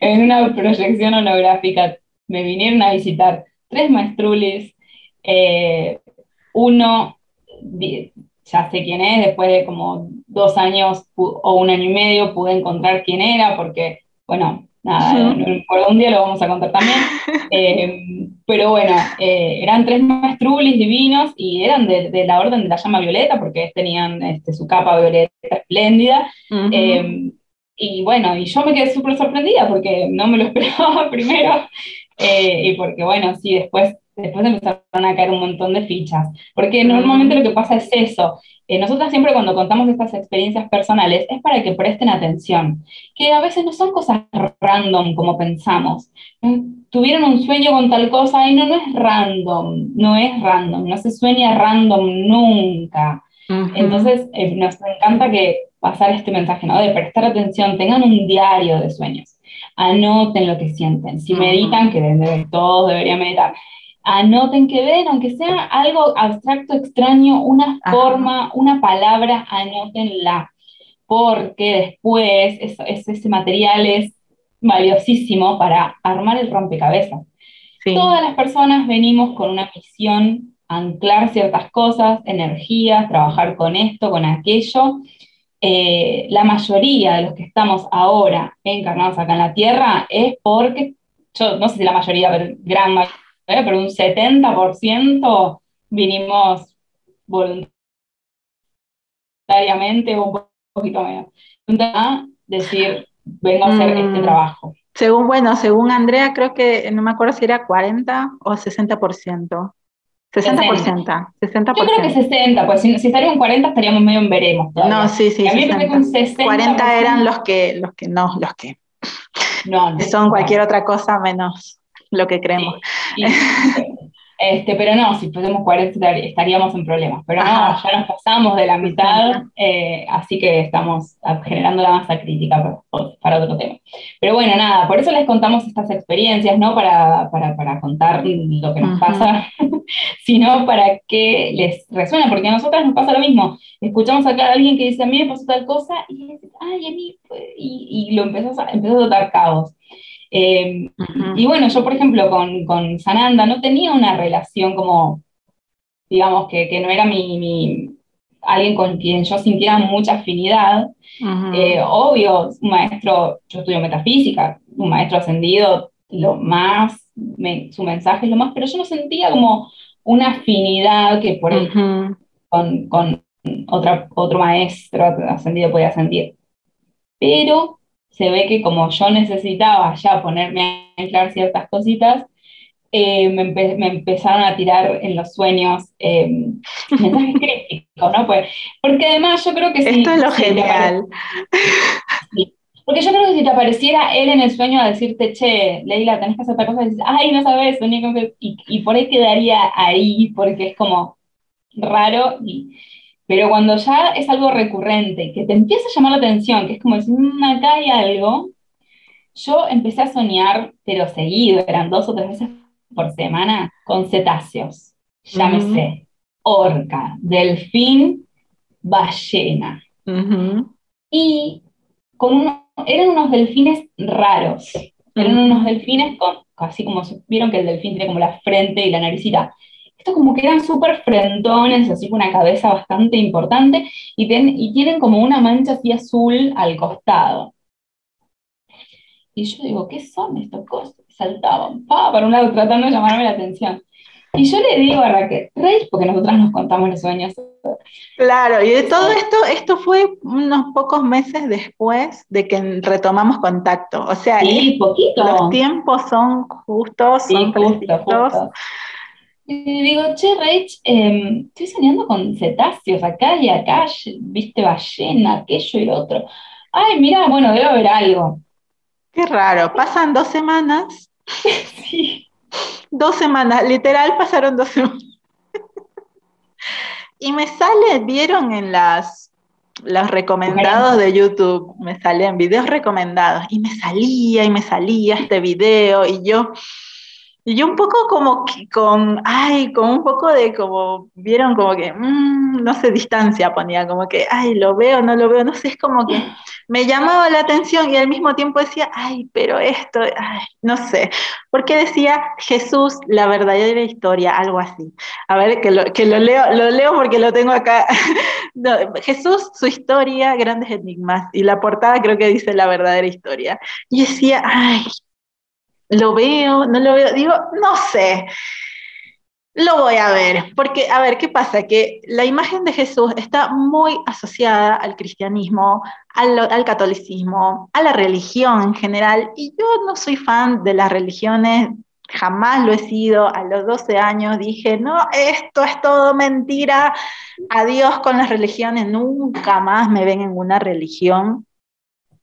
en una proyección holográfica me vinieron a visitar tres maestrulis, eh, uno, ya sé quién es, después de como dos años o un año y medio pude encontrar quién era, porque, bueno, nada, por un día lo vamos a contar también. Eh, pero bueno, eh, eran tres maestrulis divinos y eran de, la orden de la llama violeta, porque tenían este, su capa violeta espléndida. Y bueno, y yo me quedé súper sorprendida porque no me lo esperaba primero. Eh, y porque, bueno, sí, después, después empezaron a caer un montón de fichas. Porque normalmente lo que pasa es eso. Eh, nosotros siempre cuando contamos estas experiencias personales es para que presten atención, que a veces no son cosas random como pensamos. Tuvieron un sueño con tal cosa y no, no es random, no es random, no se sueña random nunca. Entonces, eh, nos encanta que pasar este mensaje, ¿no? De prestar atención, tengan un diario de sueños, anoten lo que sienten. Si meditan, que todos deberían meditar, anoten que ven, aunque sea algo abstracto, extraño, una forma, una palabra, anótenla, porque después ese material es valiosísimo para armar el rompecabezas. Todas las personas venimos con una misión, anclar ciertas cosas, energías, trabajar con esto, con aquello, eh, la mayoría de los que estamos ahora encarnados acá en la Tierra es porque, yo no sé si la mayoría, pero gran mayoría, pero un 70% vinimos voluntariamente o un poquito menos. A decir, vengo a hacer este mm. trabajo. Según, bueno, según Andrea, creo que, no me acuerdo si era 40 o 60%. 60%, 60%. Yo creo que 60, pues si, estaría en 40 estaríamos medio en veremos. No, sí, sí. A mí 60. 40 eran los que, los que no, los que no, no son cualquier otra cosa menos lo que creemos. Este, pero no, si fuésemos 40 estaríamos en problemas. Pero no, ya nos pasamos de la mitad, eh, así que estamos generando la masa crítica para, otro tema. Pero bueno, nada, por eso les contamos estas experiencias, no para, para, para contar lo que nos pasa, sino para que les resuene, porque a nosotras nos pasa lo mismo. Escuchamos acá a alguien que dice, a mí me pasó tal cosa, y, ay, a mí, y, y lo empezó a, empezó a dar caos. Eh, y bueno, yo por ejemplo con, con, Sananda no tenía una relación como, digamos, que, que no era mi, mi, alguien con quien yo sintiera mucha afinidad. Eh, obvio, un maestro, yo estudio metafísica, un maestro ascendido, lo más, su mensaje es lo más, pero yo no sentía como una afinidad que por ahí con, con otra, otro maestro ascendido podía sentir. Pero se ve que como yo necesitaba ya ponerme a anclar ciertas cositas, eh, me, empezaron a tirar en los sueños eh, mensajes críticos, ¿no? Pues, porque además yo creo que si... Esto es lo genial. porque yo creo que si te apareciera él en el sueño a decirte, che, Leila, tenés que hacer otra cosa, y dices, ay, no sabes, soñé con... Y, y por ahí quedaría ahí, porque es como raro, y, pero cuando ya es algo recurrente, que te empieza a llamar la atención, que es como decir, mmm, acá hay algo, yo empecé a soñar, pero seguido, eran dos o tres veces por semana, con cetáceos. Llámese orca, delfín, ballena. Y con eran unos delfines raros. Eran unos delfines con, así como vieron que el delfín tiene como la frente y la naricita. Estos como que eran súper frentones, así con una cabeza bastante importante, y, y tienen como una mancha así azul al costado. Y yo digo, ¿qué son estas cosas? Saltaban, pa, para un lado tratando de llamarme la atención. Y yo le digo a Raquel, Rey, porque nosotras nos contamos los sueños. Claro, y de todo esto, esto fue unos pocos meses después de que retomamos contacto. O sea, poquito. los tiempos son justos, son justo, Y digo, che, Rach, em, estoy soñando con cetáceos acá y acá, viste ballena, aquello y lo otro. Ay, mira, bueno, debe haber algo. Qué raro, pasan dos semanas. sí. Dos semanas, literal pasaron dos semanas. y me sale, vieron en las los recomendados de YouTube, me salían videos recomendados y me salía y me salía este video y yo y yo un poco como que con, ay, con un poco de como, vieron como que, mm, no sé, distancia ponía, como que, ay, lo veo, no lo veo, no sé, es como que me llamaba la atención y al mismo tiempo decía, ay, pero esto, ay, no sé, porque decía Jesús, la verdadera historia, algo así. A ver, que lo, que lo leo, lo leo porque lo tengo acá. Jesús, su historia, grandes enigmas, y la portada creo que dice la verdadera historia. Y decía, ay, lo veo, no lo veo, digo, no sé, lo voy a ver, porque, a ver, ¿qué pasa? Que la imagen de Jesús está muy asociada al cristianismo, al, catolicismo, a la religión en general, y yo no soy fan de las religiones, jamás lo he sido, a los 12 años dije, no, esto es todo mentira, adiós con las religiones, nunca más me ven en una religión.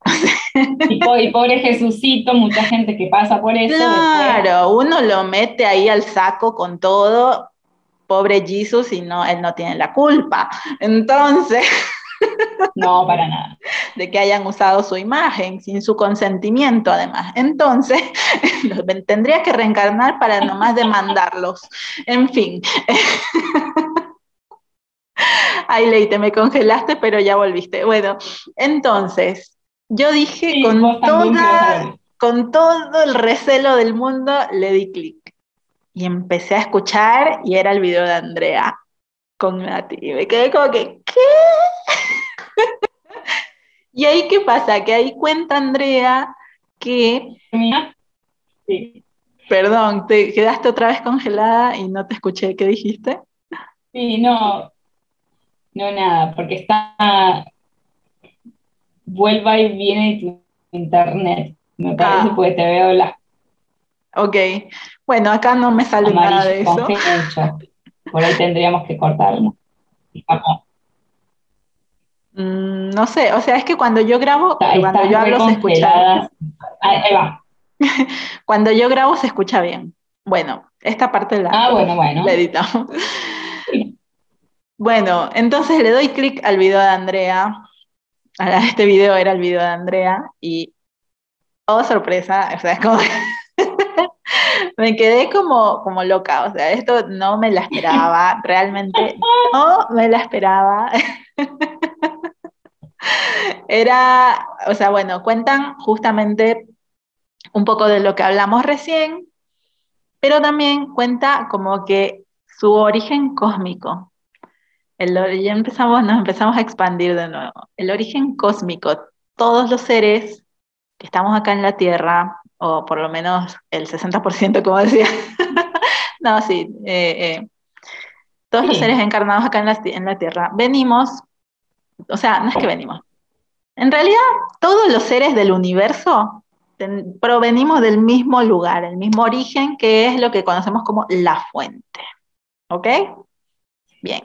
Y, pobre Jesucito, mucha gente que pasa por eso. Claro, uno lo mete ahí al saco con todo, pobre Jesús, y no, él no tiene la culpa. Entonces... No, para nada. De que hayan usado su imagen sin su consentimiento, además. Entonces, tendría que reencarnar para nomás demandarlos. En fin. Ay, Leite, me congelaste, pero ya volviste. Bueno, entonces, yo dije con, con todo el recelo del mundo, le di clic. Y empecé a escuchar y era el video de Andrea con Nati. Y me quedé como que, ¿qué? y ahí, ¿qué pasa? Que ahí cuenta Andrea que... Sí. Perdón, te quedaste otra vez congelada y no te escuché. ¿Qué dijiste? Sí, no, no nada, porque está vuelva y viene tu internet. Me parece ah. porque te veo la. Ok. Bueno, acá no me sale nada de eso. Por ahí tendríamos que cortarlo. Mm, no sé, o sea, es que cuando yo grabo, cuando yo hablo se escucha. Ahí va. cuando yo grabo se escucha bien. Bueno, esta parte la, ah, bueno, bueno. la editamos. Bueno, entonces le doy clic al video de Andrea este video era el video de Andrea y, oh sorpresa, o sea, me quedé como, como loca, o sea, esto no me la esperaba, realmente no me la esperaba. Era, o sea, bueno, cuentan justamente un poco de lo que hablamos recién, pero también cuenta como que su origen cósmico, el, ya empezamos, nos empezamos a expandir de nuevo. El origen cósmico, todos los seres que estamos acá en la Tierra, o por lo menos el 60%, como decía, no, sí, eh, eh, todos los seres encarnados acá en la, en la Tierra, venimos, o sea, no es que venimos, en realidad todos los seres del universo provenimos del mismo lugar, el mismo origen, que es lo que conocemos como la fuente. ¿Ok? Bien.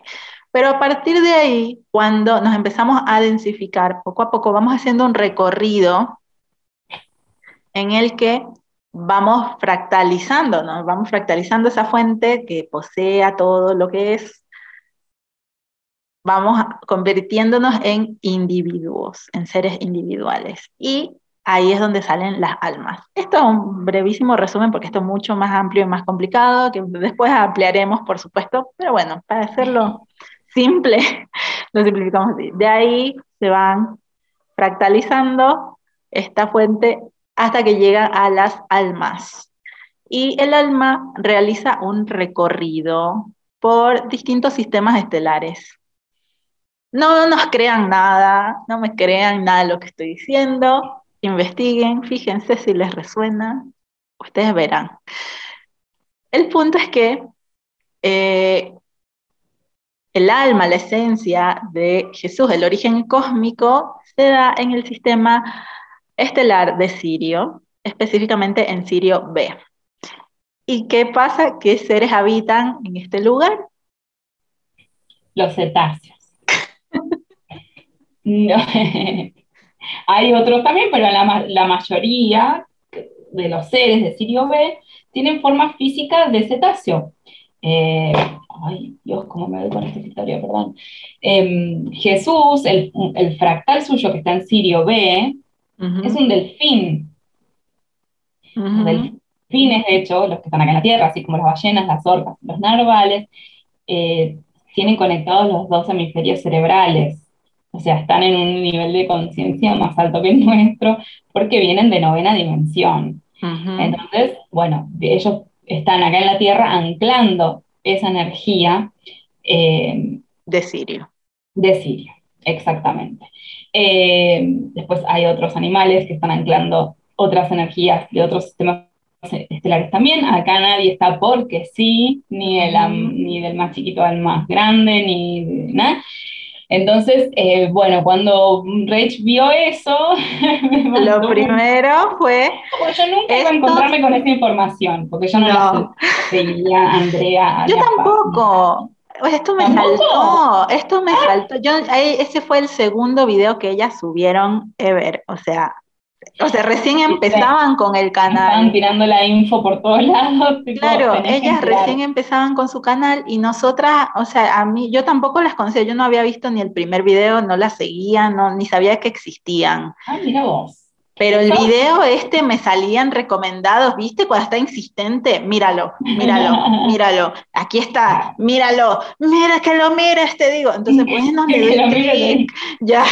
Pero a partir de ahí, cuando nos empezamos a densificar, poco a poco vamos haciendo un recorrido en el que vamos fractalizando, ¿no? vamos fractalizando esa fuente que posea todo lo que es, vamos convirtiéndonos en individuos, en seres individuales. Y ahí es donde salen las almas. Esto es un brevísimo resumen porque esto es mucho más amplio y más complicado, que después ampliaremos, por supuesto, pero bueno, para hacerlo simple, lo simplificamos así. De ahí se van fractalizando esta fuente hasta que llega a las almas. Y el alma realiza un recorrido por distintos sistemas estelares. No nos crean nada, no me crean nada de lo que estoy diciendo, investiguen, fíjense si les resuena, ustedes verán. El punto es que eh, el alma, la esencia de Jesús, el origen cósmico, se da en el sistema estelar de Sirio, específicamente en Sirio B. ¿Y qué pasa? ¿Qué seres habitan en este lugar? Los cetáceos. Hay otros también, pero la, mayoría de los seres de Sirio B tienen forma física de cetáceo. Eh, ay, Dios, cómo me doy con esta historia, perdón. Em, Jesús, el, el, fractal suyo que está en Sirio B, es un delfín. Los delfines, de hecho, los que están acá en la Tierra, así como las ballenas, las orcas, los narvales, eh, tienen conectados los dos hemisferios cerebrales. O sea, están en un nivel de conciencia más alto que el nuestro porque vienen de novena dimensión. Entonces, bueno, ellos están acá en la Tierra anclando esa energía. Eh, de Sirio. De Sirio, exactamente. Eh, después hay otros animales que están anclando otras energías de otros sistemas estelares también. Acá nadie está porque sí, ni, el, ni del más chiquito al más grande, ni nada. Entonces, eh, bueno, cuando Rach vio eso, lo primero fue. yo nunca iba a encontrarme con esa información, porque yo no, la seguía Andrea. Yo tampoco. Esto me saltó, esto me saltó. Yo, ese fue el segundo video que ellas subieron ever. O sea, o sea, recién empezaban con el canal. Estaban tirando la info por todos lados. claro, ellas recién empezaban con su canal y nosotras, o sea, a mí, yo tampoco las conocía, yo no había visto ni el primer video, no las seguía, no, ni sabía que existían. Ah, mira vos. Pero el video este me salían recomendados, ¿viste? Cuando está insistente, míralo, míralo, míralo, aquí está, míralo, mira que lo mires, te digo. Entonces, bueno, le doy clic, ya,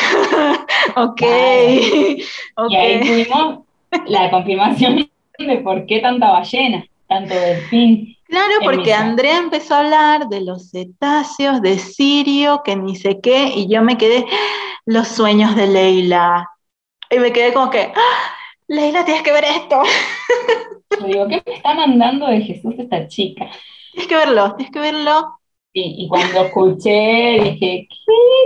ok. Y ahí tuvimos la confirmación de por qué tanta ballena, tanto delfín. Claro, porque Andrea empezó a hablar de los cetáceos, de Sirio, que ni sé qué, y yo me quedé, los sueños de Leila, y me quedé como que, ¡Ah! Leila, tienes que ver esto. Yo digo, ¿qué me está mandando de Jesús esta chica? Tienes que verlo, tienes que verlo. y cuando escuché, dije, ¿qué?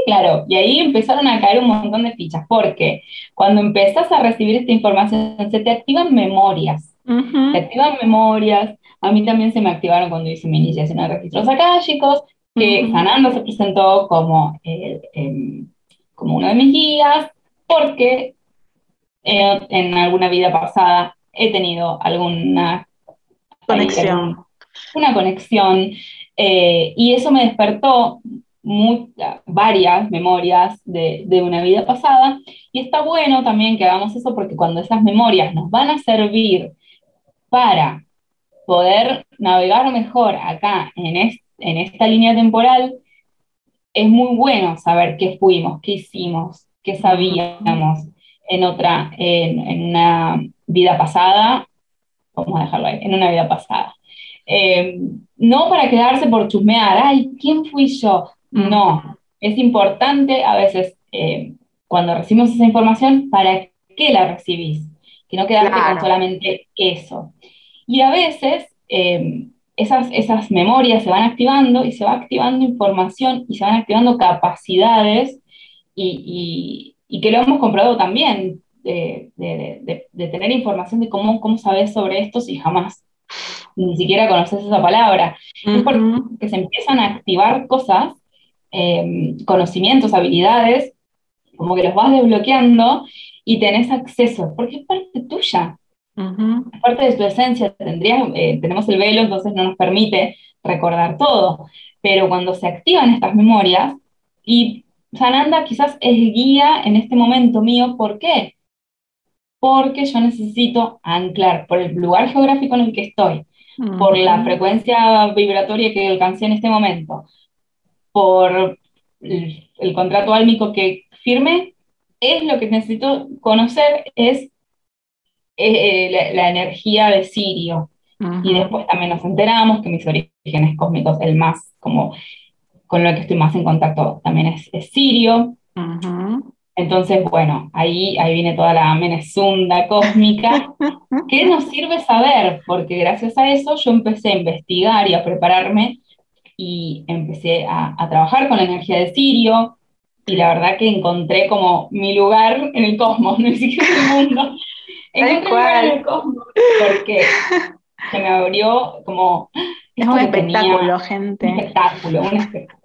Claro, y ahí empezaron a caer un montón de fichas, porque cuando empezás a recibir esta información, se te activan memorias. Se activan memorias. A mí también se me activaron cuando hice mi iniciación de registros chicos, que Sanando se presentó como, em, como uno de mis guías, porque en alguna vida pasada he tenido alguna conexión. una conexión eh, y eso me despertó varias memorias de, de, una vida pasada y está bueno también que hagamos eso porque cuando esas memorias nos van a servir para poder navegar mejor acá en, en esta línea temporal, es muy bueno saber qué fuimos, qué hicimos, qué sabíamos, en otra, en, una vida pasada, vamos a dejarlo ahí, en una vida pasada. Eh, no para quedarse por chusmear, ay, ¿quién fui yo? No, es importante a veces eh, cuando recibimos esa información, ¿para qué la recibís? Que no quedarte con solamente eso. Y a veces eh, esas, esas memorias se van activando y se va activando información y se van activando capacidades y, y que lo hemos comprobado también. de, tener información de cómo, cómo sabes sobre esto si jamás ni siquiera conoces esa palabra. Es porque se empiezan a activar cosas, em, conocimientos, habilidades, como que los vas desbloqueando y tenés acceso, porque es parte tuya. Es parte de tu esencia. Tendrías, eh, tenemos el velo, entonces no nos permite recordar todo. Pero cuando se activan estas memorias, y Sananda quizás es guía en este momento mío, ¿por qué? Porque yo necesito anclar por el lugar geográfico en el que estoy, por la frecuencia vibratoria que alcancé en este momento, por el, contrato álmico que firme, es lo que necesito conocer, es eh, eh, la, energía de Sirio. Y después también nos enteramos que mis orígenes cósmicos, el más como con lo que estoy más en contacto también es, Sirio. Entonces, bueno, ahí, ahí viene toda la menezunda cósmica. ¿Qué nos sirve saber? Porque gracias a eso yo empecé a investigar y a prepararme y empecé a, trabajar con la energía de Sirio y la verdad que encontré como mi lugar en el cosmos, no siquiera en el mundo. Encontré mi lugar en el cosmos porque se me abrió como... Es un espectáculo, gente. Un espectáculo, un espectáculo.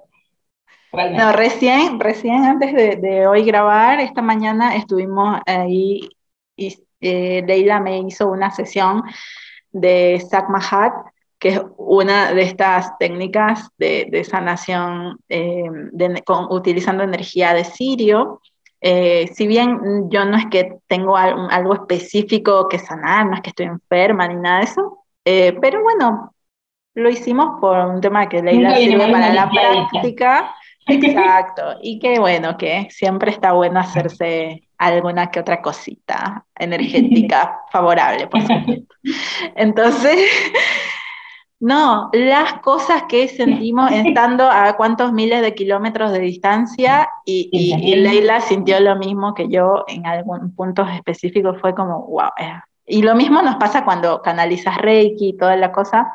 No, recién, recién antes de, hoy grabar, esta mañana estuvimos ahí y eh, Leila me hizo una sesión de Sakmahat, que es una de estas técnicas de, sanación eh, utilizando energía de Sirio. Eh, si bien yo no es que tengo algo, específico que sanar, no es que estoy enferma ni nada de eso, pero bueno, lo hicimos por un tema que Leila sirve para la práctica Exacto, y qué bueno que siempre está bueno hacerse alguna que otra cosita energética favorable, por supuesto. Entonces, no, las cosas que sentimos estando a cuántos miles de kilómetros de distancia y, y, Leila sintió lo mismo que yo en algún punto específico, fue como, wow. Eh". Y lo mismo nos pasa cuando canalizas Reiki y toda la cosa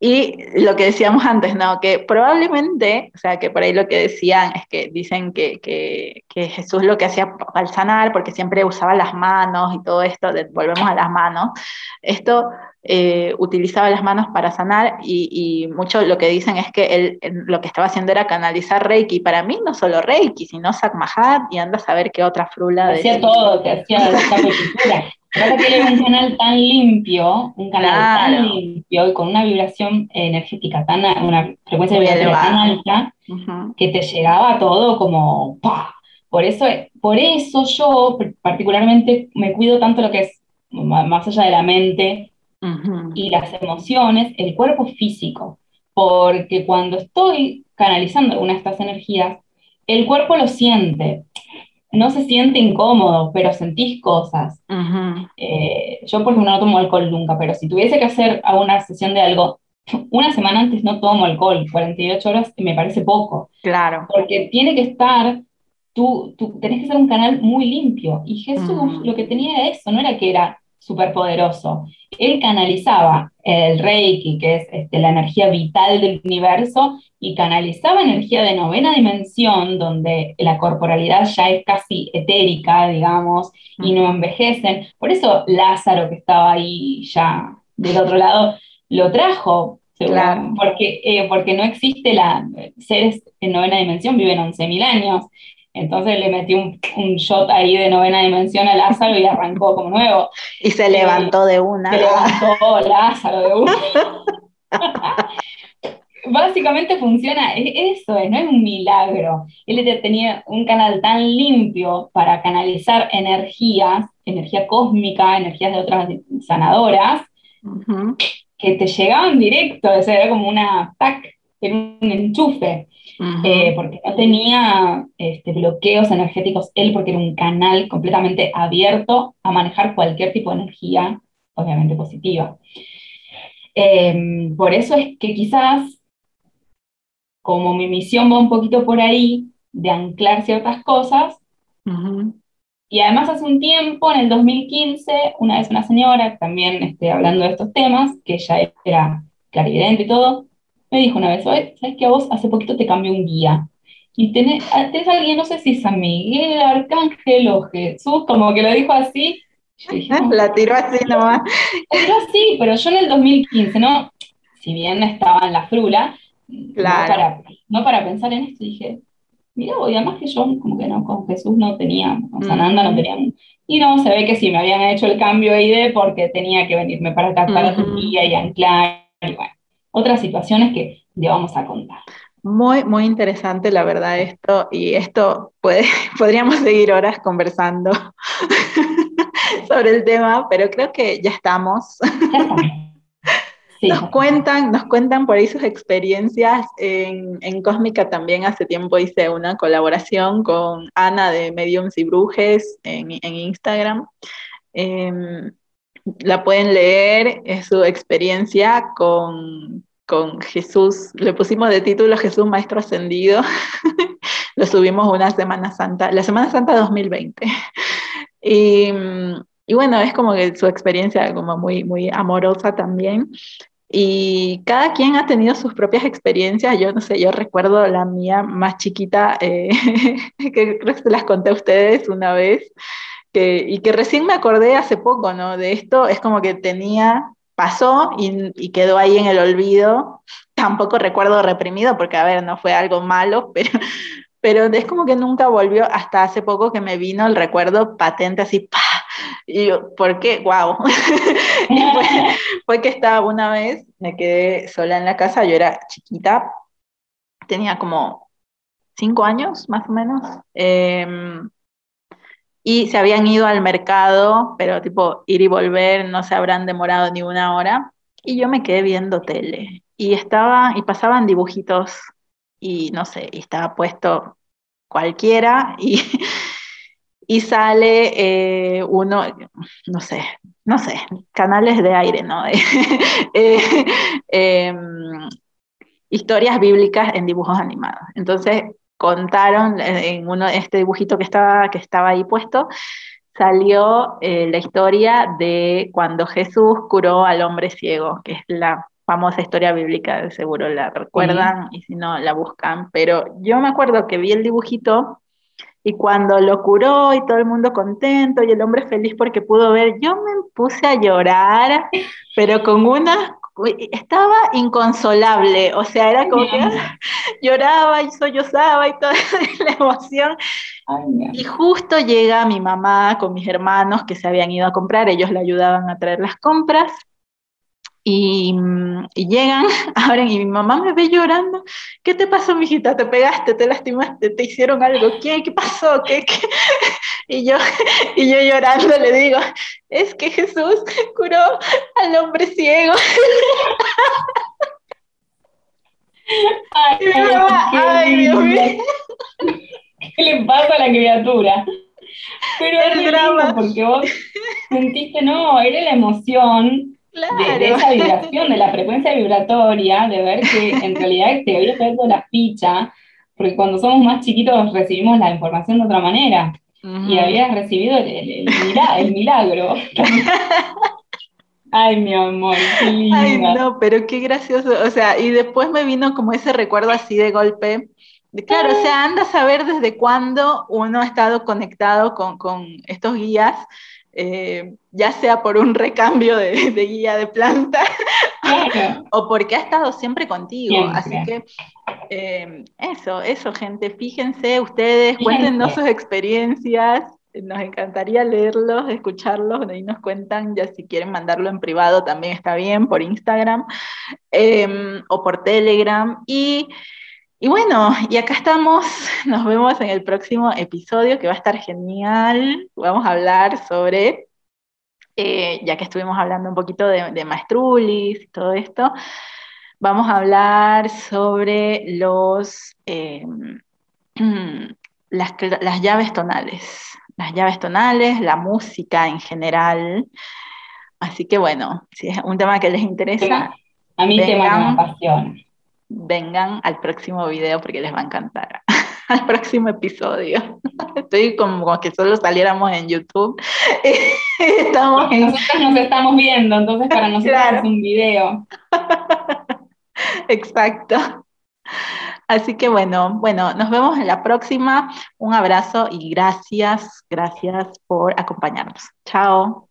y lo que decíamos antes, ¿no? Que probablemente, o sea, que por ahí lo que decían es que dicen que, que, que Jesús lo que hacía al sanar, porque siempre usaba las manos y todo esto, volvemos a las manos, esto eh, utilizaba las manos para sanar y, y, mucho lo que dicen es que él, lo que estaba haciendo era canalizar Reiki. Para mí no solo Reiki, sino Sakmahat y anda a saber qué otra frula. Hacía todo, te hacía esta Trata que era un canal tan limpio, un canal tan limpio y con una vibración energética tan, una frecuencia de vibración tan alta, que te llegaba todo como ¡pah! Por eso, por eso yo particularmente me cuido tanto lo que es más allá de la mente y las emociones, el cuerpo físico, porque cuando estoy canalizando alguna de estas energías, el cuerpo lo siente no se siente incómodo, pero sentís cosas. Eh, yo, por ejemplo, no tomo alcohol nunca, pero si tuviese que hacer una sesión de algo, una semana antes no tomo alcohol, 48 horas me parece poco. Claro. Porque tiene que estar, tú, tú tenés que ser un canal muy limpio. Y Jesús lo que tenía era eso, no era que era superpoderoso. Él canalizaba el Reiki, que es este, la energía vital del universo, y canalizaba energía de novena dimensión, donde la corporalidad ya es casi etérica, digamos, y no envejecen. Por eso Lázaro, que estaba ahí ya del otro lado, lo trajo, porque, eh, porque no existe la... Seres en novena dimensión viven 11.000 años. Entonces le metí un, un, shot ahí de novena dimensión a Lázaro y arrancó como nuevo. Y se levantó de una. Se levantó Lázaro de una. Básicamente funciona, eso es, no es un milagro. Él tenía un canal tan limpio para canalizar energías, energía cósmica, energías de otras sanadoras, que te llegaban directo, o sea, era como una tac, era un enchufe. Eh, porque no tenía este, bloqueos energéticos él, porque era un canal completamente abierto a manejar cualquier tipo de energía, obviamente positiva. Em, por eso es que quizás, como mi misión va un poquito por ahí, de anclar ciertas cosas, y además hace un tiempo, en el 2015, una vez una señora, también este, hablando de estos temas, que ya era clarividente y todo, me dijo una vez, ¿sabes que a vos hace poquito te cambió un guía? y tenés, ah, tenés alguien, no sé si San Miguel, Arcángel o Jesús, como que lo dijo así. la tiró así nomás. La tiró así, pero yo en el 2015, ¿no? Si bien estaba en la frula, claro. no, para, no para pensar en esto, dije, mira, y además que yo como que no, con Jesús no tenía, con Sananda no tenía, y no, se ve que sí, me habían hecho el cambio ahí de porque tenía que venirme para acá, para Turquía y anclar, y bueno, otras situaciones que le vamos a contar. Muy, muy interesante, la verdad, esto, y esto puede, podríamos seguir horas conversando sobre el tema, pero creo que ya estamos. nos, cuentan, nos cuentan por ahí sus experiencias en, en, Cósmica también. Hace tiempo hice una colaboración con Ana de Mediums y Brujes en, en Instagram. Em, la pueden leer, es su experiencia con, con Jesús. Le pusimos de título Jesús Maestro Ascendido. Lo subimos una Semana Santa, la Semana Santa 2020. Y, y bueno, es como que su experiencia como muy, muy amorosa también. Y cada quien ha tenido sus propias experiencias. Yo no sé, yo recuerdo la mía más chiquita, eh, que creo que se las conté a ustedes una vez, que, y que recién me acordé hace poco, ¿no? De esto, es como que tenía, pasó y, quedó ahí en el olvido. Tampoco recuerdo reprimido, porque a ver, no fue algo malo, pero, pero es como que nunca volvió hasta hace poco que me vino el recuerdo patente así, ¡pah! Y yo, ¿por qué? ¡Wow! fue, que estaba una vez, me quedé sola en la casa, yo era chiquita, tenía como cinco años más o menos, em, y se habían ido al mercado, pero tipo ir y volver no se habrán demorado ni una hora, y yo me quedé viendo tele, y estaba, y pasaban dibujitos, y no sé, y estaba puesto cualquiera, y y sale eh, uno, no sé, no sé, canales de aire, ¿no? Eh, em, historias bíblicas en dibujos animados. Entonces contaron en uno este dibujito que estaba, que estaba ahí puesto, salió eh, la historia de cuando Jesús curó al hombre ciego, que es la famosa historia bíblica, seguro la recuerdan y si no la buscan, pero yo me acuerdo que vi el dibujito y cuando lo curó y todo el mundo contento y el hombre feliz porque pudo ver, yo me puse a llorar, pero con una, estaba inconsolable, o sea, era como que lloraba y sollozaba y toda la emoción. y justo llega mi mamá con mis hermanos que se habían ido a comprar, ellos le ayudaban a traer las compras y, y, llegan, abren y mi mamá me ve llorando. ¿Qué te pasó, mijita? ¿Te pegaste? ¿Te lastimaste? ¿Te hicieron algo? ¿Qué? ¿Qué pasó? ¿Qué? qué? Y, yo, y yo llorando le digo, es que Jesús curó al hombre ciego. Ay, ay Dios mío. ¿Qué le pasa a la criatura? Pero el drama. Porque vos sentiste, no, era la emoción de, esa vibración, de la frecuencia vibratoria, de ver que en realidad te había caído la ficha, porque cuando somos más chiquitos recibimos la información de otra manera, y habías recibido el, milagro. Ay, mi amor, qué lindo. Ay, no, pero qué gracioso. O sea, y después me vino como ese recuerdo así de golpe. claro, o sea, anda a saber desde cuándo uno ha estado conectado con, con estos guías eh, ya sea por un recambio de, guía de planta o porque ha estado siempre contigo. Así que eh, eso, eso, gente, fíjense ustedes, cuéntenos sus experiencias. Nos encantaría leerlos, escucharlos, ahí nos cuentan, ya si quieren mandarlo en privado también está bien, por Instagram em, o por Telegram. Y y bueno, y acá estamos, nos vemos en el próximo episodio que va a estar genial. Vamos a hablar sobre, eh, ya que estuvimos hablando un poquito de, de maestrulis y todo esto, vamos a hablar sobre los, em, las, las llaves tonales, las llaves tonales, la música en general. Así que bueno, si es un tema que les interesa. A mí tema me apasiona vengan al próximo video porque les va a encantar. al próximo episodio. Estoy como que solo saliéramos en YouTube. estamos nosotros nos estamos viendo, entonces para nosotros es un video. Exacto. Así que bueno, bueno, nos vemos en la próxima. Un abrazo y gracias, gracias por acompañarnos. Chao.